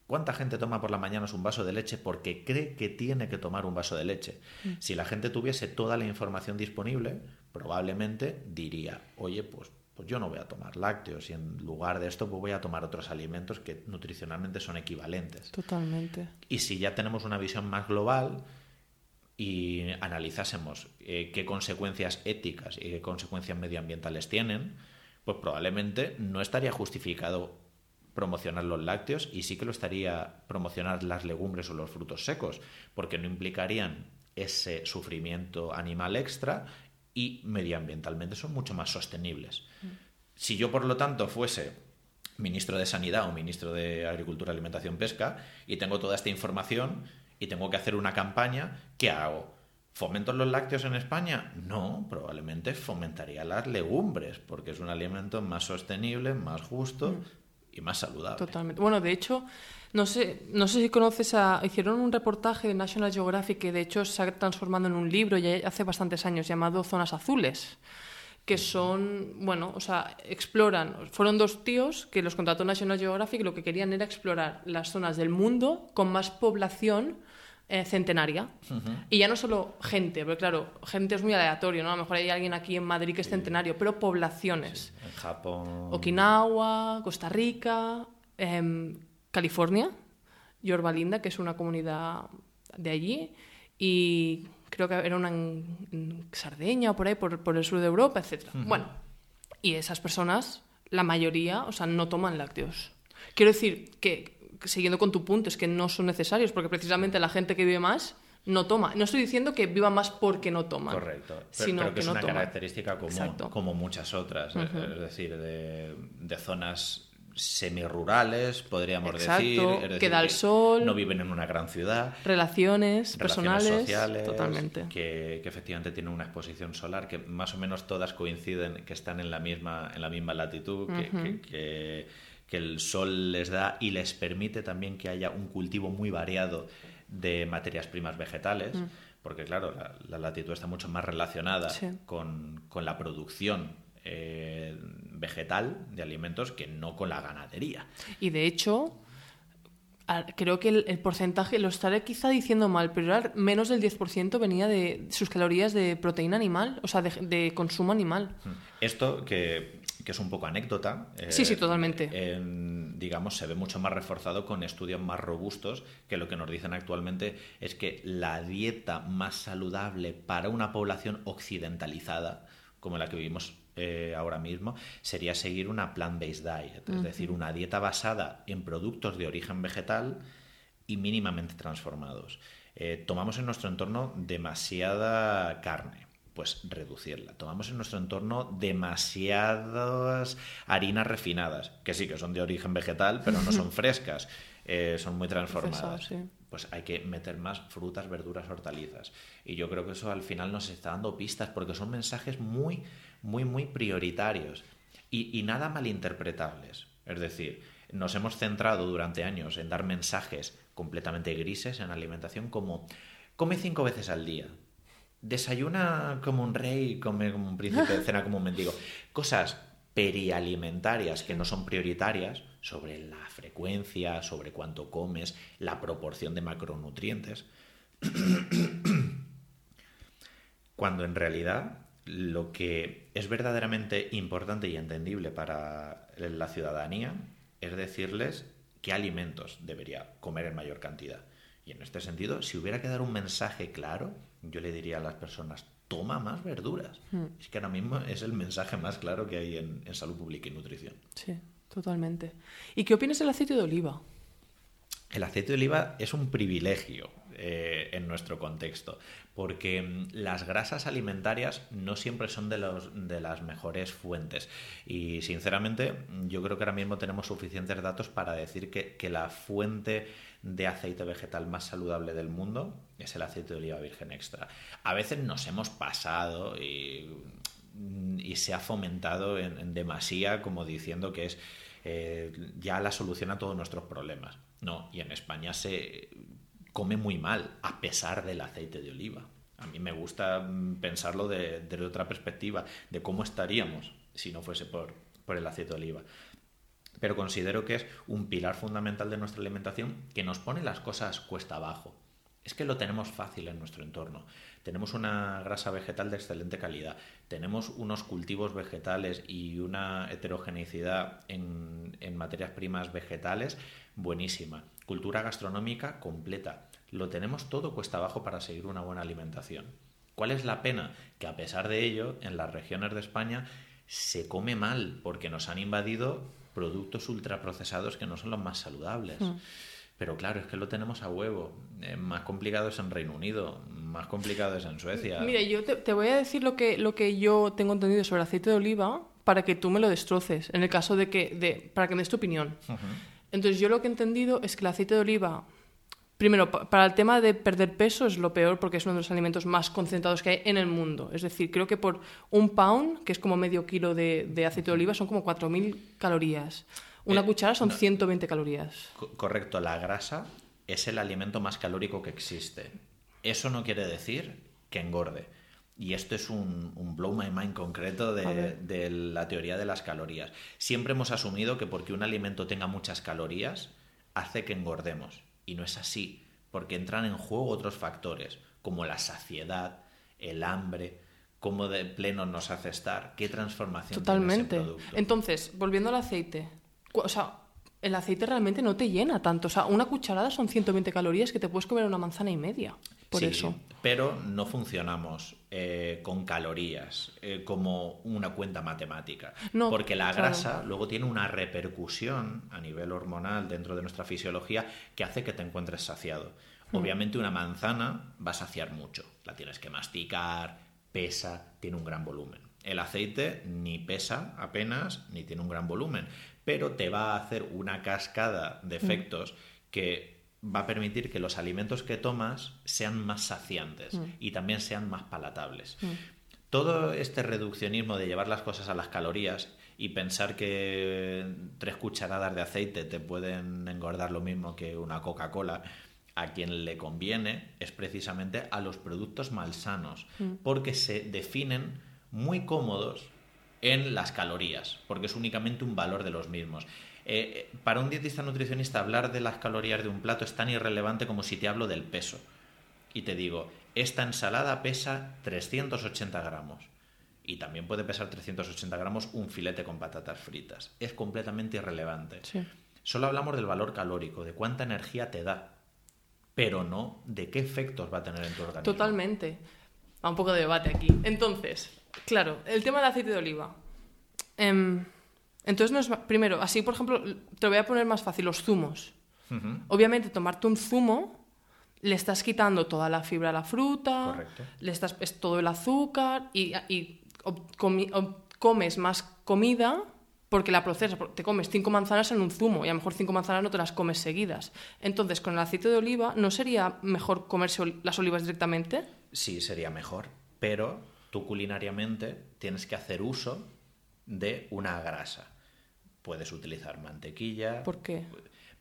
¿Cuánta gente toma por la mañana un vaso de leche porque cree que tiene que tomar un vaso de leche? Mm. Si la gente tuviese toda la información disponible, probablemente diría, oye, pues, pues yo no voy a tomar lácteos y en lugar de esto pues voy a tomar otros alimentos que nutricionalmente son equivalentes. Totalmente. Y si ya tenemos una visión más global y analizásemos eh, qué consecuencias éticas y qué consecuencias medioambientales tienen, pues probablemente no estaría justificado promocionar los lácteos y sí que lo estaría promocionar las legumbres o los frutos secos, porque no implicarían ese sufrimiento animal extra y medioambientalmente son mucho más sostenibles. Si yo, por lo tanto, fuese ministro de Sanidad o ministro de Agricultura, Alimentación, Pesca y tengo toda esta información y tengo que hacer una campaña, ¿qué hago? ¿Fomento los lácteos en España? No, probablemente fomentaría las legumbres, porque es un alimento más sostenible, más justo mm. y más saludable. Totalmente. Bueno, de hecho, no sé, no sé si conoces a... Hicieron un reportaje de National Geographic que de hecho se ha transformado en un libro ya hace bastantes años llamado Zonas Azules que son, bueno, o sea, exploran, fueron dos tíos que los contrató National Geographic y lo que querían era explorar las zonas del mundo con más población eh, centenaria. Y ya no solo gente, porque claro, gente es muy aleatorio, ¿no? A lo mejor hay alguien aquí en Madrid que es centenario, pero poblaciones. En Japón. Okinawa, Costa Rica, eh, California, Yorba Linda, que es una comunidad de allí, y creo que era una en, Sardeña o por ahí, por, el sur de Europa, etc. Bueno, y esas personas, la mayoría, o sea, no toman lácteos. Quiero decir que, siguiendo con tu punto, es que no son necesarios, porque precisamente la gente que vive más no toma. No estoy diciendo que viva más porque no toma. Correcto. sino que, es una característica común, como muchas otras. Es decir, de, de zonas semirurales, podríamos decir. que da el sol. No viven en una gran ciudad. Relaciones, personales. sociales. Totalmente. Que, efectivamente tienen una exposición solar que más o menos todas coinciden, que están en la misma, en la misma latitud, que, que, el sol les da y les permite también que haya un cultivo muy variado de materias primas vegetales. Mm. Porque, claro, la, latitud está mucho más relacionada con, con la producción eh, vegetal de alimentos que no con la ganadería. Y de hecho, creo que el, porcentaje, lo estaré quizá diciendo mal, pero era menos del 10% venía de sus calorías de proteína animal, o sea, de, consumo animal. Hmm. Esto que, es un poco anécdota. sí, sí, totalmente. digamos, se ve mucho más reforzado con estudios más robustos que lo que nos dicen actualmente es que la dieta más saludable para una población occidentalizada, como la que vivimos eh, ahora mismo sería seguir una plant-based diet, es decir, una dieta basada en productos de origen vegetal y mínimamente transformados. Eh, tomamos en nuestro entorno demasiada carne, pues reducirla. Tomamos en nuestro entorno demasiadas harinas refinadas, que sí que son de origen vegetal, pero no son [LAUGHS] frescas, eh, son muy transformadas. Pues hay que meter más frutas, verduras, hortalizas. Y yo creo que eso al final nos está dando pistas, porque son mensajes muy muy, muy prioritarios y, nada malinterpretables. Es decir, nos hemos centrado durante años en dar mensajes completamente grises en alimentación como come cinco veces al día, desayuna como un rey, come como un príncipe, [LAUGHS] cena como un mendigo. Cosas perialimentarias que no son prioritarias sobre la frecuencia, sobre cuánto comes, la proporción de macronutrientes. [CLEARS THROAT] Cuando en realidad lo que es verdaderamente importante y entendible para la ciudadanía es decirles qué alimentos debería comer en mayor cantidad. Y en este sentido, si hubiera que dar un mensaje claro, yo le diría a las personas, toma más verduras. Hmm. Es que ahora mismo es el mensaje más claro que hay en, en salud pública y nutrición. Sí, totalmente. ¿Y qué opinas del aceite de oliva? El aceite de oliva es un privilegio eh, en nuestro contexto, porque mm, las grasas alimentarias no siempre son de, los, de las mejores fuentes. Y sinceramente, yo creo que ahora mismo tenemos suficientes datos para decir que, la fuente de aceite vegetal más saludable del mundo es el aceite de oliva virgen extra. A veces nos hemos pasado y, mm, se ha fomentado en, demasía como diciendo que es eh, ya la solución a todos nuestros problemas. No, y en España se come muy mal, a pesar del aceite de oliva. A mí me gusta mm, pensarlo desde otra perspectiva, de cómo estaríamos si no fuese por, el aceite de oliva. Pero considero que es un pilar fundamental de nuestra alimentación que nos pone las cosas cuesta abajo. Es que lo tenemos fácil en nuestro entorno. Tenemos una grasa vegetal de excelente calidad, tenemos unos cultivos vegetales y una heterogeneidad en, en materias primas vegetales buenísima cultura gastronómica completa. Lo tenemos todo cuesta abajo para seguir una buena alimentación. ¿Cuál es la pena? Que a pesar de ello, en las regiones de España se come mal porque nos han invadido productos ultraprocesados que no son los más saludables. Hmm. Pero claro, es que lo tenemos a huevo. Eh, más complicado es en Reino Unido, más complicado es en Suecia. Mira, yo te, voy a decir lo que, lo que yo tengo entendido sobre el aceite de oliva para que tú me lo destroces, en el caso de que, de, para que me des tu opinión. Entonces yo lo que he entendido es que el aceite de oliva, primero, para el tema de perder peso es lo peor porque es uno de los alimentos más concentrados que hay en el mundo. Es decir, creo que por un pound, que es como medio kilo de, aceite de oliva, son como 4.000 calorías. Una eh, cuchara son 120 calorías. Correcto, la grasa es el alimento más calórico que existe. Eso no quiere decir que engorde. Y esto es un, blow my mind concreto de, la teoría de las calorías. Siempre hemos asumido que porque un alimento tenga muchas calorías, hace que engordemos. Y no es así, porque entran en juego otros factores, como la saciedad, el hambre, cómo de pleno nos hace estar, qué transformación Totalmente. Tiene ese producto. Entonces, volviendo al aceite, o sea, el aceite realmente no te llena tanto. O sea, una cucharada son 120 calorías que te puedes comer una manzana y media. Por sí, eso. Pero no funcionamos eh, con calorías eh, como una cuenta matemática. No, porque la grasa luego tiene una repercusión a nivel hormonal dentro de nuestra fisiología que hace que te encuentres saciado. Mm. Obviamente una manzana va a saciar mucho. La tienes que masticar, pesa, tiene un gran volumen. El aceite ni pesa apenas ni tiene un gran volumen pero te va a hacer una cascada de mm. efectos que va a permitir que los alimentos que tomas sean más saciantes mm. y también sean más palatables. Mm. Todo este reduccionismo de llevar las cosas a las calorías y pensar que tres cucharadas de aceite te pueden engordar lo mismo que una Coca-Cola, a quien le conviene es precisamente a los productos malsanos, porque se definen muy cómodos en las calorías, porque es únicamente un valor de los mismos. Eh, para un dietista nutricionista hablar de las calorías de un plato es tan irrelevante como si te hablo del peso. Y te digo, esta ensalada pesa 380 gramos. Y también puede pesar 380 gramos un filete con patatas fritas. Es completamente irrelevante. Solo hablamos del valor calórico, de cuánta energía te da, pero no de qué efectos va a tener en tu organismo. Totalmente. A un poco de debate aquí. Entonces, claro, el tema del aceite de oliva. Em, entonces, no es, primero, así por ejemplo, te lo voy a poner más fácil, los zumos. Obviamente, tomarte un zumo le estás quitando toda la fibra a la fruta, le estás es todo el azúcar y, y comes más comida porque la procesas. Te comes cinco manzanas en un zumo y a lo mejor cinco manzanas no te las comes seguidas. Entonces, con el aceite de oliva, ¿no sería mejor comerse las olivas directamente? Sí, sería mejor, pero tú culinariamente tienes que hacer uso de una grasa. Puedes utilizar mantequilla. ¿Por qué?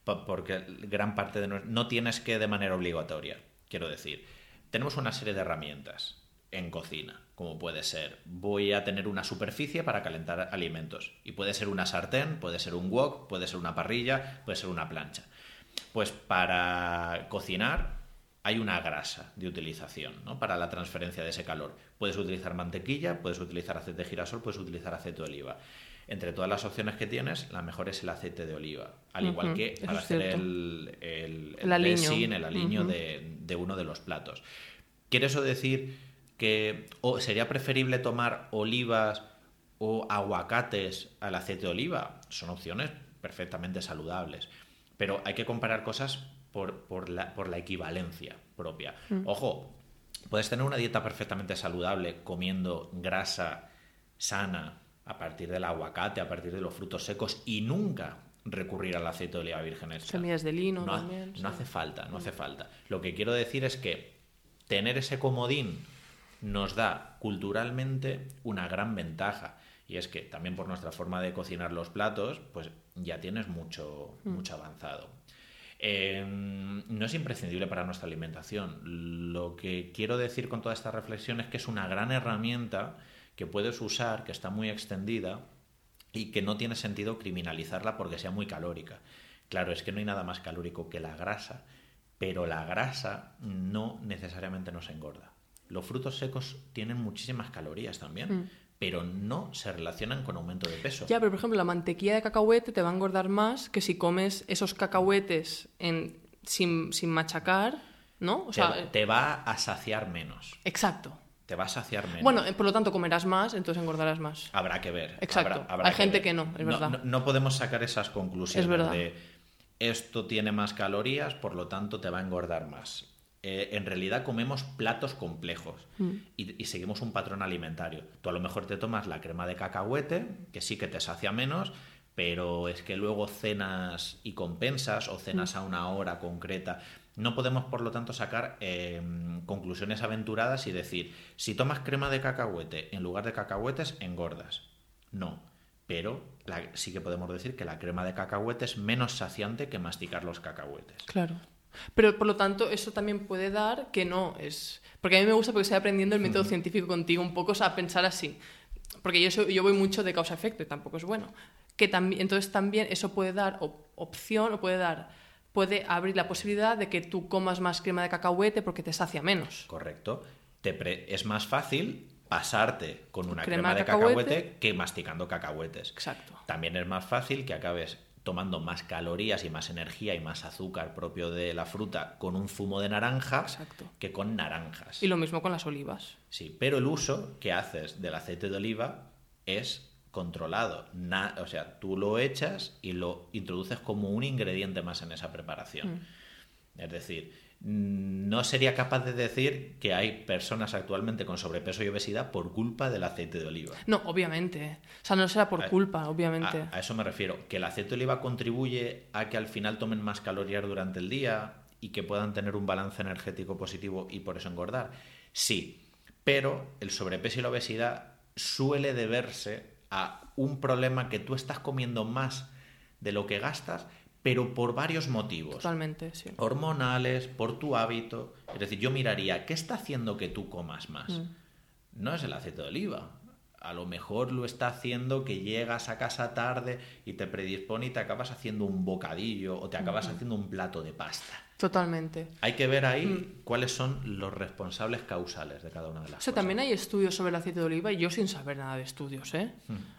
Porque gran parte de... No tienes que de manera obligatoria, quiero decir. Tenemos una serie de herramientas en cocina, como puede ser, voy a tener una superficie para calentar alimentos. Y puede ser una sartén, puede ser un wok, puede ser una parrilla, puede ser una plancha. Pues para cocinar hay una grasa de utilización ¿no? para la transferencia de ese calor. Puedes utilizar mantequilla, puedes utilizar aceite de girasol, puedes utilizar aceite de oliva. Entre todas las opciones que tienes, la mejor es el aceite de oliva. Al igual que para hacer el, el, el, dressing, el aliño de, de, uno de los platos. ¿Quiere eso decir que o sería preferible tomar olivas o aguacates al aceite de oliva? Son opciones perfectamente saludables. Pero hay que comparar cosas por, la, por la, equivalencia propia. Mm. Ojo, puedes tener una dieta perfectamente saludable comiendo grasa sana a partir del aguacate, a partir de los frutos secos y nunca recurrir al aceite de oliva virgen extra. Semillas de lino no, también. No hace falta, no hace falta. Lo que quiero decir es que tener ese comodín nos da culturalmente una gran ventaja. Y es que también por nuestra forma de cocinar los platos, pues ya tienes mucho, mm. mucho avanzado. Em, no es imprescindible para nuestra alimentación. Lo que quiero decir con toda esta reflexión es que es una gran herramienta que puedes usar, que está muy extendida y que no tiene sentido criminalizarla porque sea muy calórica. Claro, es que no hay nada más calórico que la grasa, pero la grasa no necesariamente nos engorda. Los frutos secos tienen muchísimas calorías también. Mm pero no se relacionan con aumento de peso. Ya, pero por ejemplo, la mantequilla de cacahuete te va a engordar más que si comes esos cacahuetes en, sin, machacar, ¿no? O sea, te, va a saciar menos. Exacto. Te va a saciar menos. Bueno, eh, por lo tanto comerás más, entonces engordarás más. Habrá que ver. Exacto. Hay gente que no, es verdad. No, podemos sacar esas conclusiones de esto tiene más calorías, por lo tanto te va a engordar más. Eh, en realidad comemos platos complejos mm. y, seguimos un patrón alimentario. Tú a lo mejor te tomas la crema de cacahuete, que sí que te sacia menos, pero es que luego cenas y compensas o cenas mm. a una hora concreta. No podemos, por lo tanto, sacar em, conclusiones aventuradas y decir, si tomas crema de cacahuete en lugar de cacahuetes, engordas. No, pero sí que podemos decir que la crema de cacahuete es menos saciante que masticar los cacahuetes. Claro. Pero por lo tanto, eso también puede dar que no es. Porque a mí me gusta porque estoy aprendiendo el método científico contigo un poco a pensar así. Porque yo, yo voy mucho de causa-efecto y tampoco es bueno. Que también, entonces también eso puede dar opción o puede dar puede abrir la posibilidad de que tú comas más crema de cacahuete porque te sacia menos. Correcto. Te es más fácil pasarte con una crema, de cacahuete que masticando cacahuetes. Exacto. También es más fácil que acabes tomando más calorías y más energía y más azúcar propio de la fruta con un zumo de naranja que con naranjas. Y lo mismo con las olivas. Sí, pero el uso que haces del aceite de oliva es controlado. o sea, tú lo echas y lo introduces como un ingrediente más en esa preparación. Mm. Es decir, no sería capaz de decir que hay personas actualmente con sobrepeso y obesidad por culpa del aceite de oliva. No, obviamente. O sea, no será por culpa, obviamente. A, eso me refiero. Que el aceite de oliva contribuye a que al final tomen más calorías durante el día y que puedan tener un balance energético positivo y por eso engordar. Sí, pero el sobrepeso y la obesidad suele deberse a un problema que tú estás comiendo más de lo que gastas pero por varios motivos. Totalmente, sí. Hormonales, por tu hábito. Es decir, yo miraría, ¿qué está haciendo que tú comas más? Mm. No es el aceite de oliva. a lo mejor lo está haciendo que llegas a casa tarde y te predispone y te acabas haciendo un bocadillo o te acabas haciendo un plato de pasta. Totalmente. Hay que ver ahí cuáles son los responsables causales de cada una de las O sea, cosas. también hay estudios sobre el aceite de oliva y yo sin saber nada de estudios, ¿eh?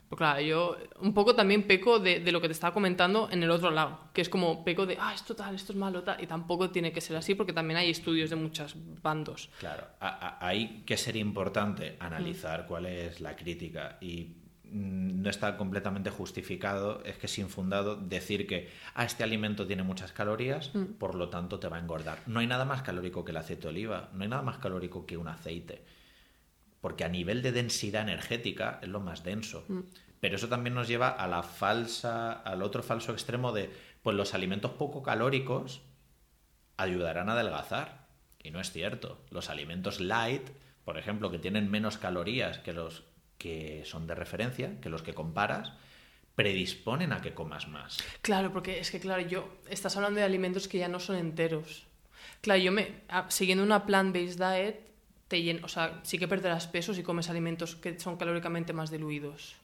Pues claro, yo un poco también peco de, de lo que te estaba comentando en el otro lado, que es como peco de, ah, esto tal, esto es malo, tal, y tampoco tiene que ser así porque también hay estudios de muchos bandos. Claro, a- a- hay que ser importante analizar cuál es la crítica y mm, no está completamente justificado, es que es infundado decir que ah, este alimento tiene muchas calorías, por lo tanto te va a engordar. No hay nada más calórico que el aceite de oliva, no hay nada más calórico que un aceite, porque a nivel de densidad energética es lo más denso. Pero eso también nos lleva a la falsa, al otro falso extremo de pues los alimentos poco calóricos ayudarán a adelgazar. Y no es cierto. Los alimentos light, por ejemplo, que tienen menos calorías que los que son de referencia, que los que comparas, predisponen a que comas más. Claro, porque es que, claro, yo, estás hablando de alimentos que ya no son enteros. Claro, yo me, siguiendo una plant-based diet, te llen- o sea, sí que perderás peso si comes alimentos que son calóricamente más diluidos.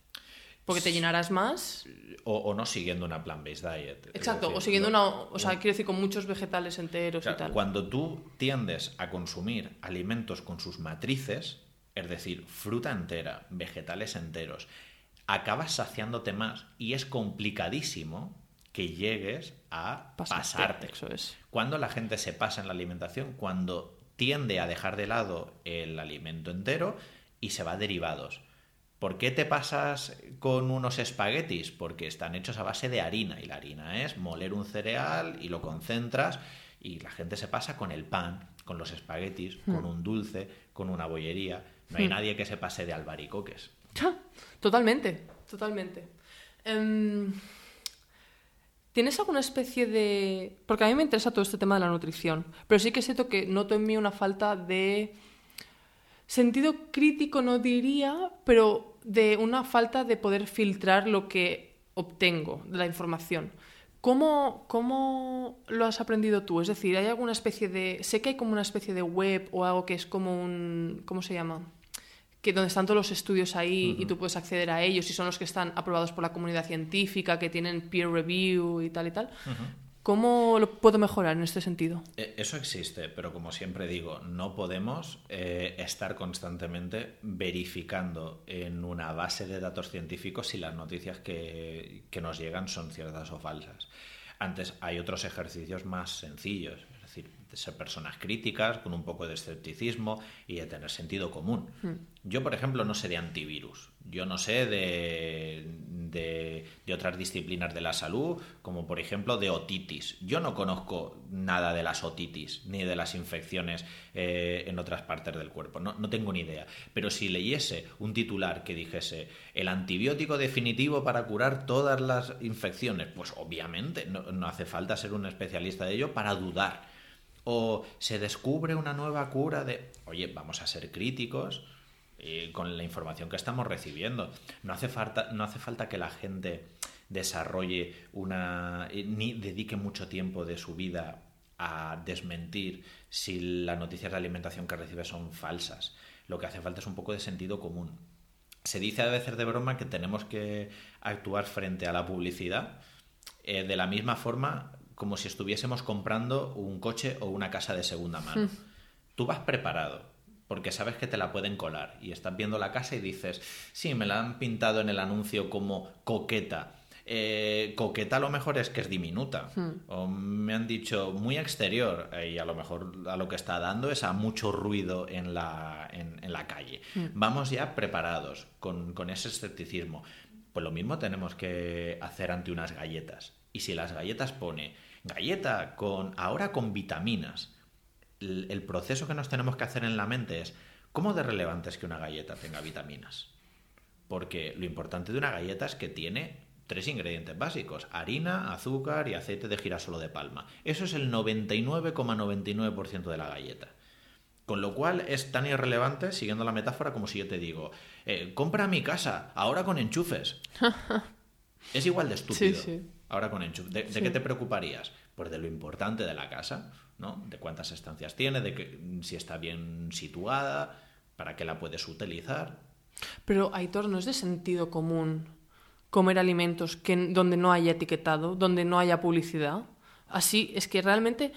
Porque te llenarás más. O, o no siguiendo una plant-based diet. Exacto, o siguiendo una. O sea, quiero decir, con muchos vegetales enteros Claro, y tal. Cuando tú tiendes a consumir alimentos con sus matrices, es decir, fruta entera, vegetales enteros, acabas saciándote más y es complicadísimo que llegues a Pasarte, pasarte. eso es. Cuando la gente se pasa en la alimentación, cuando tiende a dejar de lado el alimento entero y se va a derivados. ¿Por qué te pasas con unos espaguetis? Porque están hechos a base de harina y la harina es moler un cereal y lo concentras y la gente se pasa con el pan, con los espaguetis, con un dulce, con una bollería. No hay nadie que se pase de albaricoques. Totalmente, totalmente. Em, ¿Tienes alguna especie de...? Porque a mí me interesa todo este tema de la nutrición, pero sí que siento que noto en mí una falta de sentido crítico, no diría, pero de una falta de poder filtrar lo que obtengo de la información. ¿Cómo, ¿Cómo lo has aprendido tú? Es decir, ¿hay alguna especie de... Sé que hay como una especie de web o algo que es como un... ¿Cómo se llama? Que donde están todos los estudios ahí y tú puedes acceder a ellos y son los que están aprobados por la comunidad científica, que tienen peer review y tal y tal. ¿Cómo lo puedo mejorar en este sentido? Eh, Eso existe, pero como siempre digo, no podemos eh, estar constantemente verificando en una base de datos científicos si las noticias que, que nos llegan son ciertas o falsas. Antes hay otros ejercicios más sencillos, de ser personas críticas, con un poco de escepticismo y de tener sentido común. Yo, por ejemplo, no sé de antivirus, yo no sé de, de, de otras disciplinas de la salud, como por ejemplo de otitis. Yo no conozco nada de las otitis ni de las infecciones eh, en otras partes del cuerpo, no, no tengo ni idea. Pero si leyese un titular que dijese el antibiótico definitivo para curar todas las infecciones, pues obviamente no, no hace falta ser un especialista de ello para dudar. O se descubre una nueva cura de, oye, vamos a ser críticos eh, con la información que estamos recibiendo. No hace falta, no hace falta que la gente desarrolle una. eh, ni dedique mucho tiempo de su vida a desmentir si las noticias de alimentación que recibe son falsas. Lo que hace falta es un poco de sentido común. Se dice a veces de broma que tenemos que actuar frente a la publicidad eh, de la misma forma como si estuviésemos comprando un coche o una casa de segunda mano. Tú vas preparado, porque sabes que te la pueden colar y estás viendo la casa y dices, sí, me la han pintado en el anuncio como coqueta. Eh, coqueta a lo mejor es que es diminuta. O me han dicho muy exterior eh, y a lo mejor a lo que está dando es a mucho ruido en la, en, en la calle. Vamos ya preparados con, con ese escepticismo. Pues lo mismo tenemos que hacer ante unas galletas. Y si las galletas pone galleta con ahora con vitaminas, el, el proceso que nos tenemos que hacer en la mente es ¿cómo de relevante es que una galleta tenga vitaminas? Porque lo importante de una galleta es que tiene tres ingredientes básicos, harina, azúcar y aceite de girasol de palma. Eso es el 99,99% de la galleta. Con lo cual es tan irrelevante, siguiendo la metáfora, como si yo te digo, eh, compra mi casa, ahora con enchufes. [LAUGHS] es igual de estúpido. Sí, sí. Ahora con enchufes. ¿De, qué te preocuparías? Pues de lo importante de la casa, ¿no? De cuántas estancias tiene, de que, si está bien situada, para qué la puedes utilizar. Pero, Aitor, ¿no es de sentido común comer alimentos que, donde no haya etiquetado, donde no haya publicidad? Así, es que realmente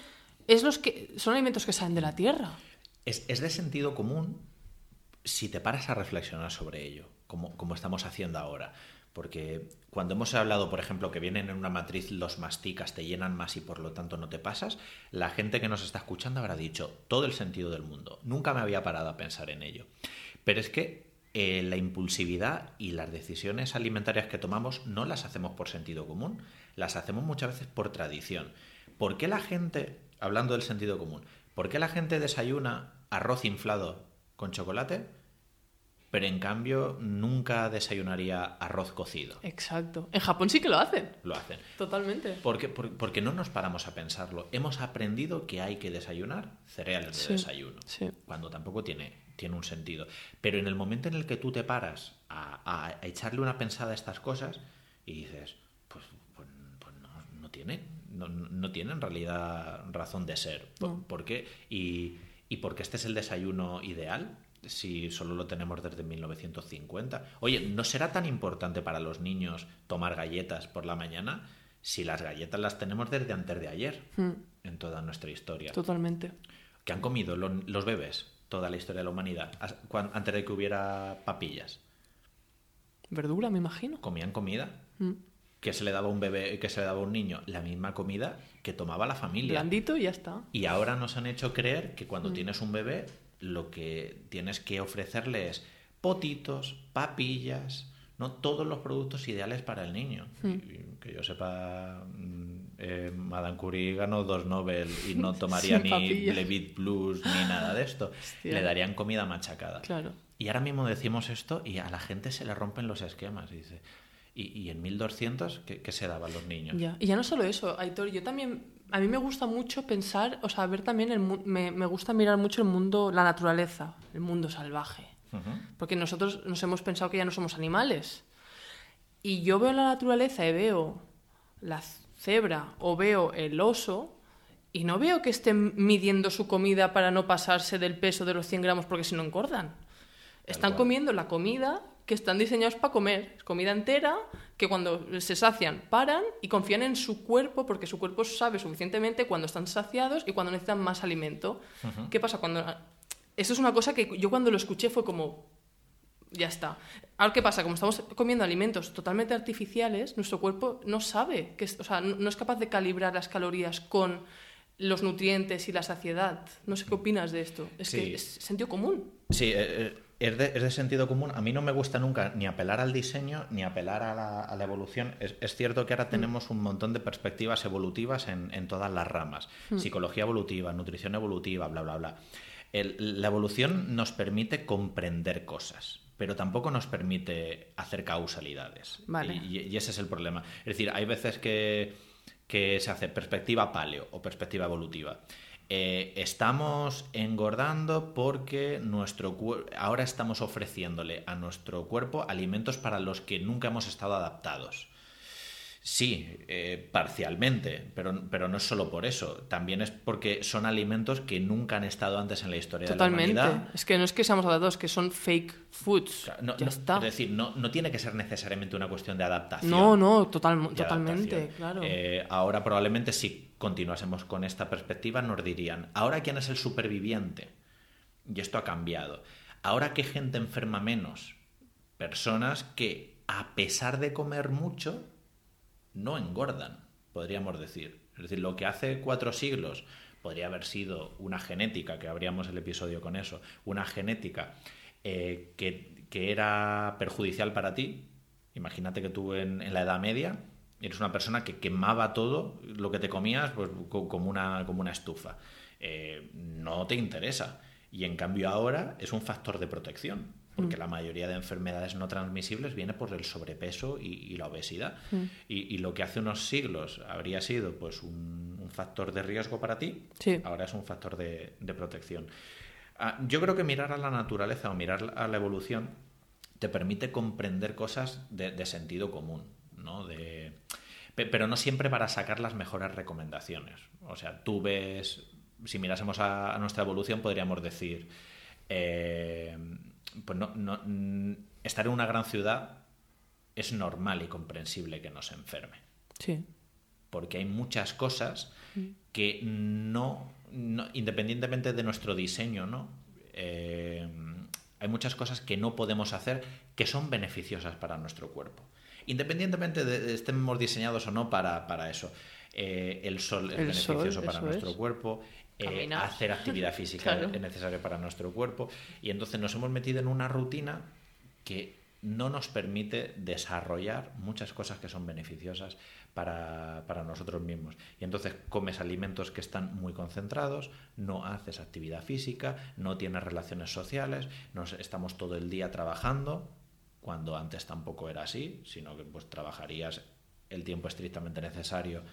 es los que, son alimentos que salen de la tierra. Es, es de sentido común si te paras a reflexionar sobre ello, como, como estamos haciendo ahora. Porque cuando hemos hablado, por ejemplo, que vienen en una matriz, los masticas, te llenan más y por lo tanto no te pasas, la gente que nos está escuchando habrá dicho todo el sentido del mundo. Nunca me había parado a pensar en ello. Pero es que eh, la impulsividad y las decisiones alimentarias que tomamos no las hacemos por sentido común, las hacemos muchas veces por tradición. ¿Por qué la gente, hablando del sentido común, por qué la gente desayuna arroz inflado con chocolate? Pero en cambio nunca desayunaría arroz cocido. Exacto. En Japón sí que lo hacen. Lo hacen. Totalmente. Porque, porque no nos paramos a pensarlo. Hemos aprendido que hay que desayunar cereales de desayuno, sí. cuando tampoco tiene, tiene un sentido. Pero en el momento en el que tú te paras a, a echarle una pensada a estas cosas y dices, pues, pues, pues no, no, tiene, no, no, tiene en realidad razón de ser. ¿Por, No. ¿por qué? Y, y porque este es el desayuno ideal si solo lo tenemos desde 1950. Oye, ¿no será tan importante para los niños tomar galletas por la mañana si las galletas las tenemos desde antes de ayer Mm, en toda nuestra historia? totalmente. ¿Qué han comido lo- los bebés toda la historia de la humanidad antes de que hubiera papillas? Verdura, me imagino. ¿Comían comida? Mm. ¿Qué se le daba a un bebé, qué se le daba a un niño? La misma comida que tomaba la familia. Blandito y ya está. Y ahora nos han hecho creer que cuando Mm. tienes un bebé, lo que tienes que ofrecerle es potitos, papillas, ¿no? Todos los productos ideales para el niño. Mm. Y que yo sepa, mm, eh, Madame Curie ganó dos Nobel y no [LAUGHS] tomaría ni papillas. Levit Plus ni nada de esto. Hostia. Le darían comida machacada. Claro. Y ahora mismo decimos esto y a la gente se le rompen los esquemas. Y dice, ¿y, y en 1200 qué, qué se daban los niños? Ya. Y ya no solo eso, Aitor, yo también, a mí me gusta mucho pensar, o sea, ver también, el, me, me gusta mirar mucho el mundo, la naturaleza, el mundo salvaje. Porque nosotros nos hemos pensado que ya no somos animales. Y yo veo la naturaleza y veo la cebra o veo el oso y no veo que estén midiendo su comida para no pasarse del peso de los 100 gramos porque si no engordan. Están comiendo la comida que están diseñados para comer. Es comida entera que cuando se sacian paran y confían en su cuerpo porque su cuerpo sabe suficientemente cuando están saciados y cuando necesitan más alimento. ¿Qué pasa cuando... Eso es una cosa que yo cuando lo escuché fue como, ya está. Ahora, ¿qué pasa? Como estamos comiendo alimentos totalmente artificiales, nuestro cuerpo no sabe, que es, o sea, no, no es capaz de calibrar las calorías con los nutrientes y la saciedad. No sé qué opinas de esto. Es Sí. que es sentido común. Sí, eh, eh, es de, es de sentido común. A mí no me gusta nunca ni apelar al diseño ni apelar a la, a la evolución. Es, es cierto que ahora tenemos un montón de perspectivas evolutivas en, en todas las ramas. Psicología evolutiva, nutrición evolutiva, bla, bla, bla. El- la evolución nos permite comprender cosas, pero tampoco nos permite hacer causalidades. Vale. Y, y ese es el problema. Es decir, hay veces que, que se hace perspectiva paleo o perspectiva evolutiva. Eh, estamos engordando porque nuestro ahora estamos ofreciéndole a nuestro cuerpo alimentos para los que nunca hemos estado adaptados. Sí, eh, parcialmente, pero, pero no es solo por eso. También es porque son alimentos que nunca han estado antes en la historia Totalmente. de la humanidad. Es que no es que seamos adaptados, que son fake foods. Claro, no- ya no- está. Es decir, no, no tiene que ser necesariamente una cuestión de adaptación. No, no, total, totalmente, adaptación. claro. Eh, ahora probablemente si continuásemos con esta perspectiva nos dirían, ¿ahora quién es el superviviente? Y esto ha cambiado. ¿Ahora qué gente enferma menos? Personas que a pesar de comer mucho no engordan, podríamos decir. Es decir, lo que hace cuatro siglos podría haber sido una genética, que abríamos el episodio con eso, una genética eh, que, que era perjudicial para ti. Imagínate que tú en, en la Edad Media eres una persona que quemaba todo lo que te comías pues, co- como, una, como una estufa. Eh, no te interesa. Y en cambio ahora es un factor de protección, porque la mayoría de enfermedades no transmisibles viene por el sobrepeso y, y la obesidad. Y, y lo que hace unos siglos habría sido pues un, un factor de riesgo para ti, Sí. ahora es un factor de, de protección. Ah, yo creo que mirar a la naturaleza o mirar a la evolución te permite comprender cosas de, de sentido común, ¿no? De, pero no siempre para sacar las mejores recomendaciones. O sea, tú ves, si mirásemos a, a nuestra evolución, podríamos decir, eh, pues no, no, mm, estar en una gran ciudad es normal y comprensible que nos enferme. Sí. Porque hay muchas cosas que no, no- independientemente de nuestro diseño, ¿no? Eh, hay muchas cosas que no podemos hacer que son beneficiosas para nuestro cuerpo. Independientemente de, de estemos diseñados o no para, para eso. Eh, el sol es El sol, beneficioso para nuestro es. cuerpo. eh, hacer actividad [LAUGHS] física Claro. es necesaria para nuestro cuerpo. Y entonces nos hemos metido en una rutina que no nos permite desarrollar muchas cosas que son beneficiosas para, para nosotros mismos. Y entonces comes alimentos que están muy concentrados, no haces actividad física, no tienes relaciones sociales, nos estamos todo el día trabajando, cuando antes tampoco era así, sino que pues trabajarías el tiempo estrictamente necesario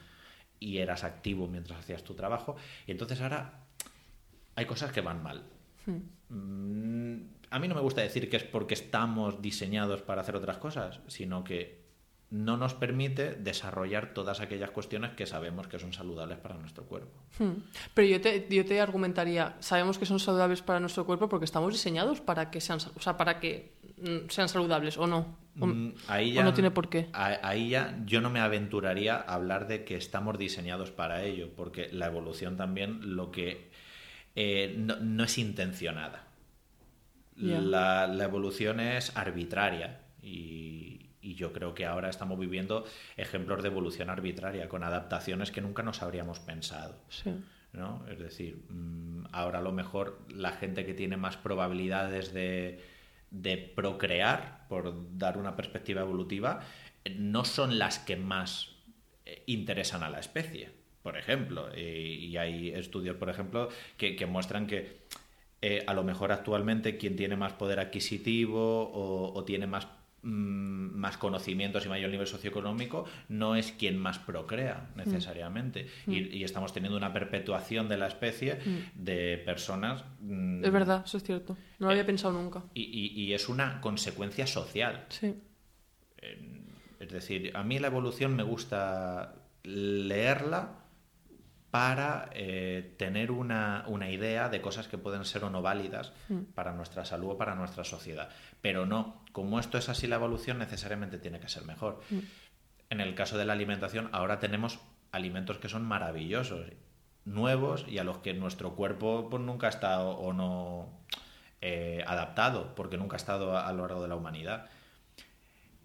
y eras activo mientras hacías tu trabajo. Y entonces ahora hay cosas que van mal. Mm, A mí no me gusta decir que es porque estamos diseñados para hacer otras cosas, sino que no nos permite desarrollar todas aquellas cuestiones que sabemos que son saludables para nuestro cuerpo. Hmm. Pero yo te, yo te argumentaría, sabemos que son saludables para nuestro cuerpo porque estamos diseñados para que sean, o sea, para que sean saludables o no. O, Mm, ahí o ya, no tiene por qué. Ahí ya yo no me aventuraría a hablar de que estamos diseñados para ello, porque la evolución también lo que eh, no, no es intencionada. La, la evolución es arbitraria y, y yo creo que ahora estamos viviendo ejemplos de evolución arbitraria con adaptaciones que nunca nos habríamos pensado. Sí. ¿no? Es decir, mm, ahora a lo mejor la gente que tiene más probabilidades de, de procrear, por dar una perspectiva evolutiva, no son las que más eh, interesan a la especie, por ejemplo. Y, hay estudios, por ejemplo, que, que muestran que eh, a lo mejor actualmente quien tiene más poder adquisitivo o, tiene más más conocimientos y mayor nivel socioeconómico no es quien más procrea necesariamente y, y estamos teniendo una perpetuación de la especie de personas mm, Es verdad, eso es cierto. No lo había pensado nunca. y, y- y es una consecuencia social Sí. es decir, a mí la evolución me gusta leerla para eh, tener una, una idea de cosas que pueden ser o no válidas para nuestra salud o para nuestra sociedad. Pero no, como esto es así la evolución, necesariamente tiene que ser mejor. En el caso de la alimentación, ahora tenemos alimentos que son maravillosos, nuevos y a los que nuestro cuerpo pues, nunca ha estado o no eh, adaptado, porque nunca ha estado a- a lo largo de la humanidad.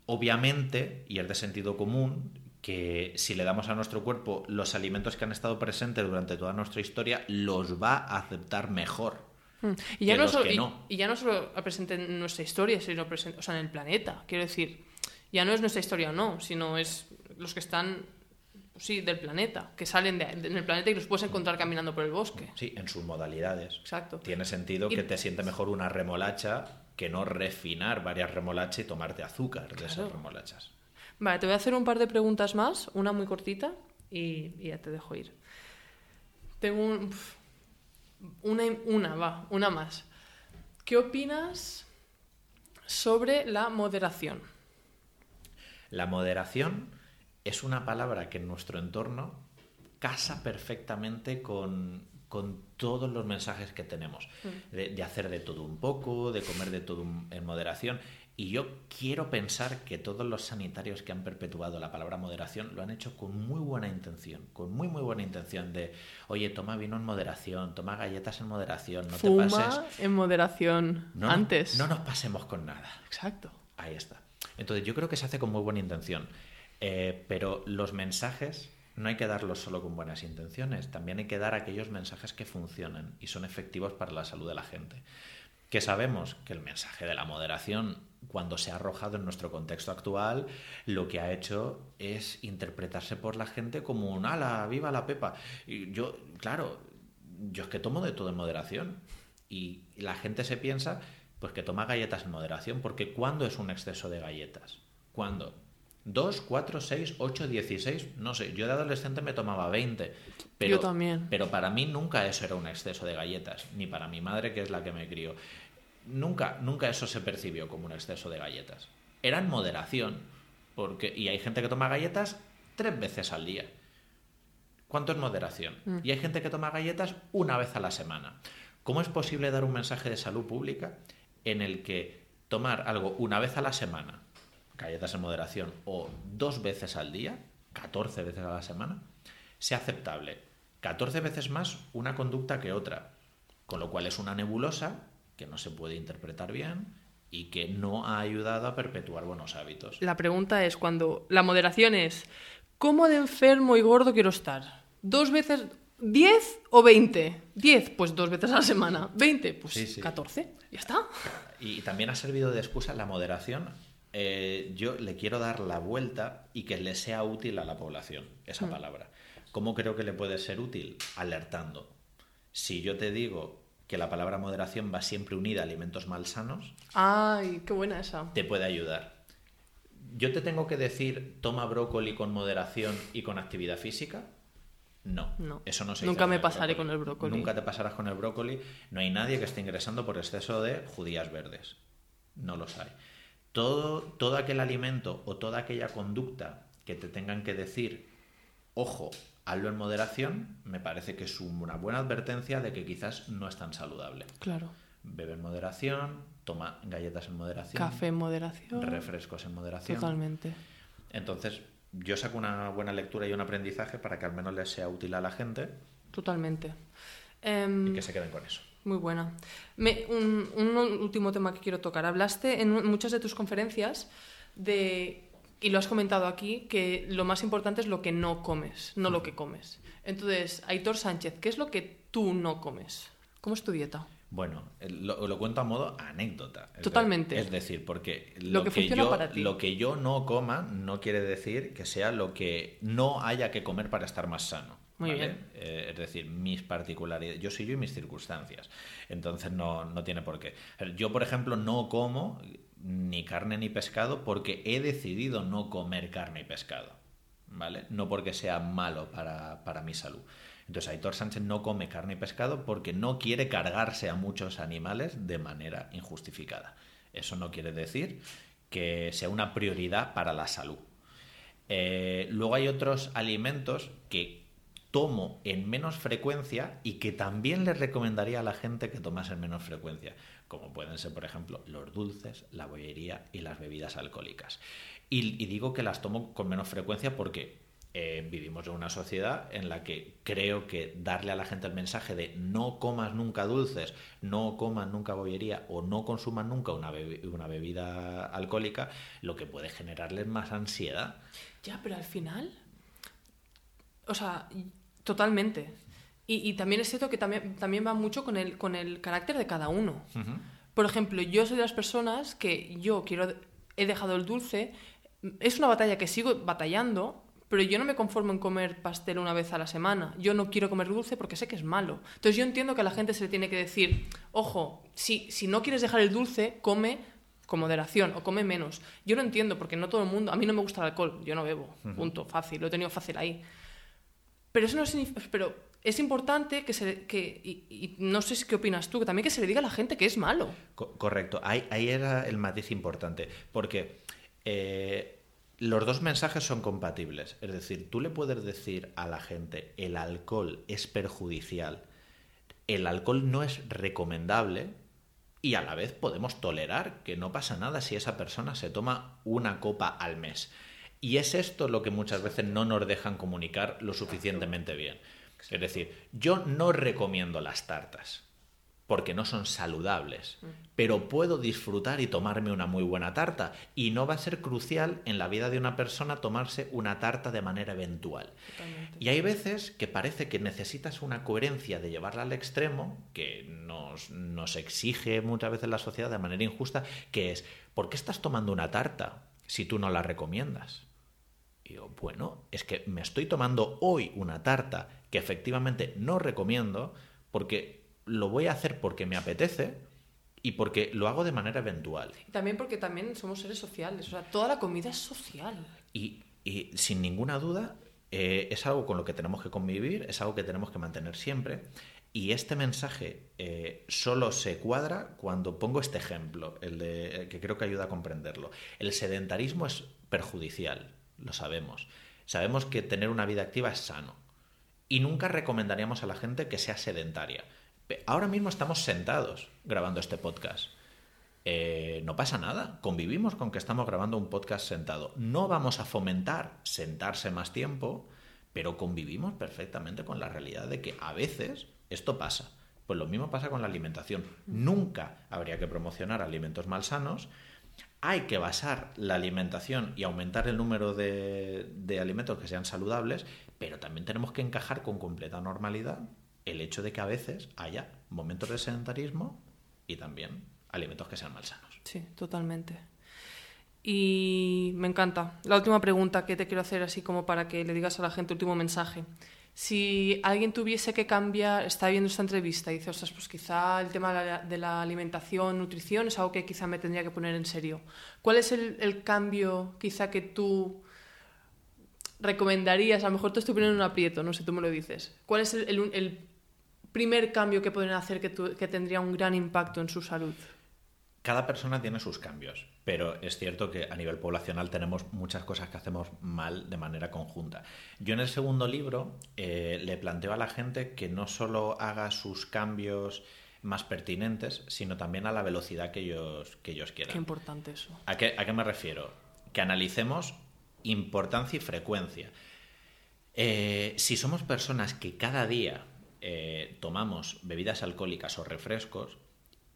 Obviamente, y es de sentido común, que si le damos a nuestro cuerpo los alimentos que han estado presentes durante toda nuestra historia, los va a aceptar mejor. Mm. Y ya, no los solo, que y- no. y ya no solo presente en nuestra historia, sino presente, o sea, en el planeta. Quiero decir, ya no es nuestra historia o no, sino es los que están, sí, del planeta, que salen de, de- en el planeta y los puedes encontrar caminando por el bosque. Sí, en sus modalidades. Exacto. Tiene sentido Y- que te siente mejor una remolacha que no refinar varias remolachas y tomarte azúcar de esas remolachas. Vale, te voy a hacer un par de preguntas más, una muy cortita y, y ya te dejo ir. Tengo un- una, una, va, una más. ¿Qué opinas sobre la moderación? La moderación es una palabra que en nuestro entorno casa perfectamente con, con todos los mensajes que tenemos. De, de hacer de todo un poco, de comer de todo un- en moderación. Y yo quiero pensar que todos los sanitarios que han perpetuado la palabra moderación lo han hecho con muy buena intención, con muy muy buena intención de, oye, toma vino en moderación, toma galletas en moderación, no te pases. en moderación No, antes. no nos pasemos con nada. Exacto. Ahí está. Entonces yo creo que se hace con muy buena intención. Eh, pero los mensajes no hay que darlos solo con buenas intenciones, también hay que dar aquellos mensajes que funcionan y son efectivos para la salud de la gente. Que sabemos que el mensaje de la moderación, cuando se ha arrojado en nuestro contexto actual, lo que ha hecho es interpretarse por la gente como un ala, viva la pepa. Y yo, claro, yo es que tomo de todo en moderación. Y la gente se piensa, pues que toma galletas en moderación, porque ¿cuándo es un exceso de galletas? ¿Cuándo? ¿Dos, cuatro, seis, ocho, dieciséis? No sé, yo de adolescente me tomaba 20. Pero, Yo también. Pero para mí nunca eso era un exceso de galletas, ni para mi madre, que es la que me crió. Nunca, nunca eso se percibió como un exceso de galletas. Era en moderación, porque, y hay gente que toma galletas tres veces al día. ¿Cuánto es moderación? Y hay gente que toma galletas una vez a la semana. ¿Cómo es posible dar un mensaje de salud pública en el que tomar algo una vez a la semana, galletas en moderación, o dos veces al día, 14 veces a la semana, sea aceptable. 14 veces más una conducta que otra, con lo cual es una nebulosa que no se puede interpretar bien y que no ha ayudado a perpetuar buenos hábitos. La pregunta es cuando la moderación es ¿cómo de enfermo y gordo quiero estar? ¿Dos veces, diez o veinte? Diez, pues dos veces a la semana. ¿Veinte? Pues Sí, sí. catorce. Ya está. Y también ha servido de excusa la moderación. Eh, yo le quiero dar la vuelta y que le sea útil a la población esa palabra. ¿Cómo creo que le puede ser útil? Alertando. Si yo te digo que la palabra moderación va siempre unida a alimentos malsanos, Ay, qué buena esa. te puede ayudar. ¿Yo te tengo que decir toma brócoli con moderación y con actividad física? No, No. eso no se Nunca me el pasaré con el brócoli. Nunca te pasarás con el brócoli. No hay nadie que esté ingresando por exceso de judías verdes. No los hay. Todo, todo aquel alimento o toda aquella conducta que te tengan que decir, ojo, hazlo en moderación, me parece que es una buena advertencia de que quizás no es tan saludable. Claro. Bebe en moderación, toma galletas en moderación, Café en moderación. refrescos en moderación. Totalmente. Entonces, yo saco una buena lectura y un aprendizaje para que al menos les sea útil a la gente Totalmente. y Em, que se queden con eso. Muy buena. Me- un, un último tema que quiero tocar. Hablaste en muchas de tus conferencias de, y lo has comentado aquí, que lo más importante es lo que no comes, no lo que comes. Entonces, Aitor Sánchez, ¿qué es lo que tú no comes? ¿Cómo es tu dieta? Bueno, eh, lo, lo cuento a modo anécdota. Totalmente. es decir, porque Lo lo, que yo, para ti. lo que yo no coma no quiere decir que sea lo que no haya que comer para estar más sano. Muy ¿vale? bien. Eh, es decir, mis particularidades. Yo soy yo y mis circunstancias. Entonces no, no tiene por qué. Yo, por ejemplo, no como ni carne ni pescado porque he decidido no comer carne y pescado. ¿Vale? No porque sea malo para, para mi salud. Entonces, Aitor Sánchez no come carne y pescado porque no quiere cargarse a muchos animales de manera injustificada. Eso no quiere decir que sea una prioridad para la salud. Eh, luego hay otros alimentos que tomo en menos frecuencia y que también les recomendaría a la gente que tomase en menos frecuencia, como pueden ser, por ejemplo, los dulces, la bollería y las bebidas alcohólicas. Y, digo que las tomo con menos frecuencia porque eh, vivimos en una sociedad en la que creo que darle a la gente el mensaje de no comas nunca dulces, no comas nunca bollería o no consuman nunca una, una bebida alcohólica, lo que puede generarles más ansiedad. Ya, pero al final. O sea, totalmente. Y, y también es cierto que también, también va mucho con el, con el carácter de cada uno. Por ejemplo, yo soy de las personas que yo quiero. He dejado el dulce. Es una batalla que sigo batallando, pero yo no me conformo en comer pastel una vez a la semana. Yo no quiero comer dulce porque sé que es malo. Entonces yo entiendo que a la gente se le tiene que decir, ojo, si, si no quieres dejar el dulce, come con moderación o come menos. Yo lo entiendo porque no todo el mundo, a mí no me gusta el alcohol, yo no bebo, punto, fácil, lo he tenido fácil ahí. Pero eso no significa, pero es importante que se, que, y, no sé si qué opinas tú, que también que se le diga a la gente que es malo. Co- correcto, ahí, ahí era el matiz importante, porque eh, los dos mensajes son compatibles. Es decir, tú le puedes decir a la gente el alcohol es perjudicial, el alcohol no es recomendable y a la vez podemos tolerar que no pasa nada si esa persona se toma una copa al mes. Y es esto lo que muchas veces no nos dejan comunicar lo suficientemente bien. Es decir, yo no recomiendo las tartas porque no son saludables, pero puedo disfrutar y tomarme una muy buena tarta y no va a ser crucial en la vida de una persona tomarse una tarta de manera eventual. Y hay veces que parece que necesitas una coherencia de llevarla al extremo, que nos, nos exige muchas veces la sociedad de manera injusta, que es, ¿por qué estás tomando una tarta si tú no la recomiendas? Y digo, bueno, es que me estoy tomando hoy una tarta que efectivamente no recomiendo porque lo voy a hacer porque me apetece y porque lo hago de manera eventual. Y también porque también somos seres sociales, o sea, toda la comida es social. Y, y sin ninguna duda eh, es algo con lo que tenemos que convivir, es algo que tenemos que mantener siempre. Y este mensaje eh, solo se cuadra cuando pongo este ejemplo, el de, eh, que creo que ayuda a comprenderlo. El sedentarismo es perjudicial, lo sabemos. Sabemos que tener una vida activa es sano. Y nunca recomendaríamos a la gente que sea sedentaria. Ahora mismo estamos sentados grabando este podcast. eh, no pasa nada. Convivimos con que estamos grabando un podcast sentado. No vamos a fomentar sentarse más tiempo, pero convivimos perfectamente con la realidad de que a veces esto pasa. Pues lo mismo pasa con la alimentación. Nunca habría que promocionar alimentos malsanos. Hay que basar la alimentación y aumentar el número de, alimentos que sean saludables, pero también tenemos que encajar con completa normalidad el hecho de que a veces haya momentos de sedentarismo y también alimentos que sean malsanos. Sí, totalmente. Y me encanta. La última pregunta que te quiero hacer, así como para que le digas a la gente, último mensaje. Si alguien tuviese que cambiar, está viendo esta entrevista y dice, ostras, pues quizá el tema de la, alimentación, nutrición, es algo que quizá me tendría que poner en serio. ¿Cuál es el, cambio quizá que tú recomendarías? A lo mejor te estoy poniendo en un aprieto, no sé, tú me lo dices. ¿Cuál es el, primer cambio que pueden hacer que tendría un gran impacto en su salud? Cada persona tiene sus cambios, pero es cierto que a nivel poblacional tenemos muchas cosas que hacemos mal de manera conjunta. Yo en el segundo libro eh, le planteo a la gente que no solo haga sus cambios más pertinentes, sino también a la velocidad que ellos, que ellos quieran. Qué importante eso. ¿A qué, ¿A qué me refiero? Que analicemos importancia y frecuencia. Eh, si somos personas que cada día eh, tomamos bebidas alcohólicas o refrescos,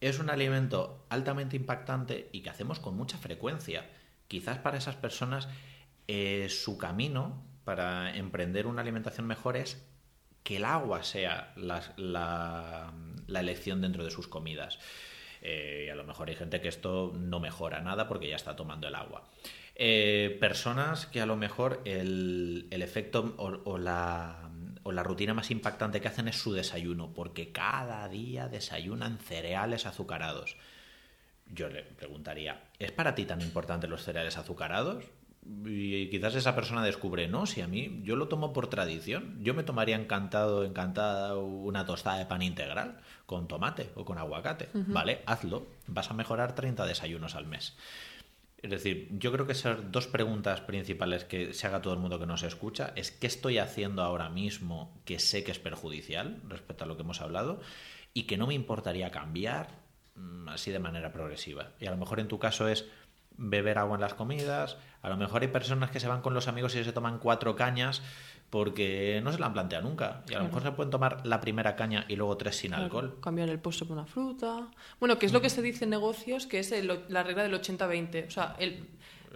es un alimento altamente impactante y que hacemos con mucha frecuencia. Quizás para esas personas eh, su camino para emprender una alimentación mejor es que el agua sea la, elección dentro de sus comidas. Eh, y a lo mejor hay gente que esto no mejora nada porque ya está tomando el agua. Eh, personas que a lo mejor el, el efecto o la, o la rutina más impactante que hacen es su desayuno, porque cada día desayunan cereales azucarados. Yo le preguntaría, ¿es para ti tan importante los cereales azucarados? Y quizás esa persona descubre, no, si a mí yo lo tomo por tradición, yo me tomaría encantado, encantada una tostada de pan integral con tomate o con aguacate, ¿vale? Hazlo, vas a mejorar 30 desayunos al mes. Es decir, yo creo que esas dos preguntas principales que se haga todo el mundo que nos escucha es qué estoy haciendo ahora mismo que sé que es perjudicial respecto a lo que hemos hablado y que no me importaría cambiar mm, así de manera progresiva. Y a lo mejor en tu caso es beber agua en las comidas, a lo mejor hay personas que se van con los amigos y se toman cuatro cañas porque no se la han planteado nunca. Y a lo mejor se pueden tomar la primera caña y luego tres sin Claro, alcohol. Cambiar el postre por una fruta. Bueno, que es lo que se dice en negocios, que es el- la regla del 80-20. O sea, el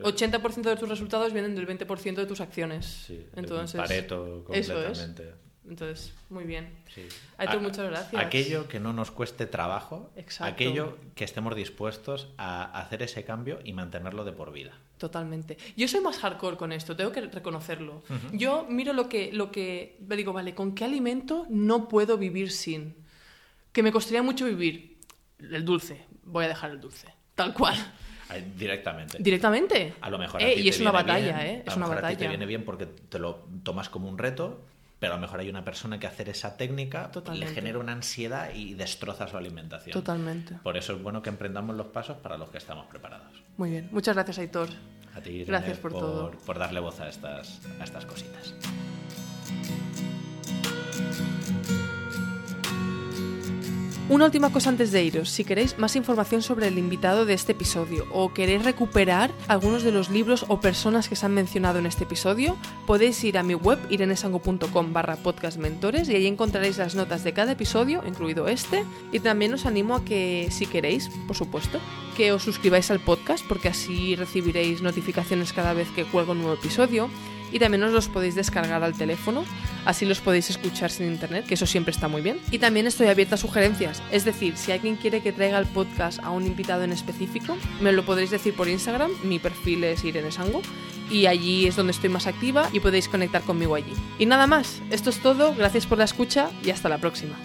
80% de tus resultados vienen del 20% de tus acciones. Sí, Entonces, Pareto eso es. Entonces, muy bien. Sí. Aitor, A- muchas gracias. Aquello que no nos cueste trabajo, Exacto. aquello que estemos dispuestos a hacer ese cambio y mantenerlo de por vida. Totalmente. Yo soy más hardcore con esto, tengo que reconocerlo. Yo miro lo que, lo que me digo, vale, ¿con qué alimento no puedo vivir sin? Que me costaría mucho vivir. El dulce. Voy a dejar el dulce. Tal cual. Directamente. Directamente. A lo mejor a Eh, ti y es una batalla, bien, ¿eh? a Es lo una mejor a ti te batalla. viene bien porque te lo tomas como un reto, pero a lo mejor hay una persona que hacer esa técnica Totalmente. le genera una ansiedad y destroza su alimentación. Totalmente. Por eso es bueno que emprendamos los pasos para los que estamos preparados. Muy bien. Muchas gracias, Aitor. A ti, Irene, Gracias por todo. por darle voz a estas, a estas cositas. Una última cosa antes de iros. Si queréis más información sobre el invitado de este episodio o queréis recuperar algunos de los libros o personas que se han mencionado en este episodio, podéis ir a mi web irenesango.com barra podcastmentores y ahí encontraréis las notas de cada episodio, incluido este. Y también os animo a que, si queréis, por supuesto, que os suscribáis al podcast porque así recibiréis notificaciones cada vez que cuelgo un nuevo episodio y también os los podéis descargar al teléfono, así los podéis escuchar sin internet, que eso siempre está muy bien. Y también estoy abierta a sugerencias, es decir, si alguien quiere que traiga el podcast a un invitado en específico, me lo podréis decir por Instagram, mi perfil es Irene Sango, y allí es donde estoy más activa y podéis conectar conmigo allí. Y nada más, esto es todo, gracias por la escucha y hasta la próxima.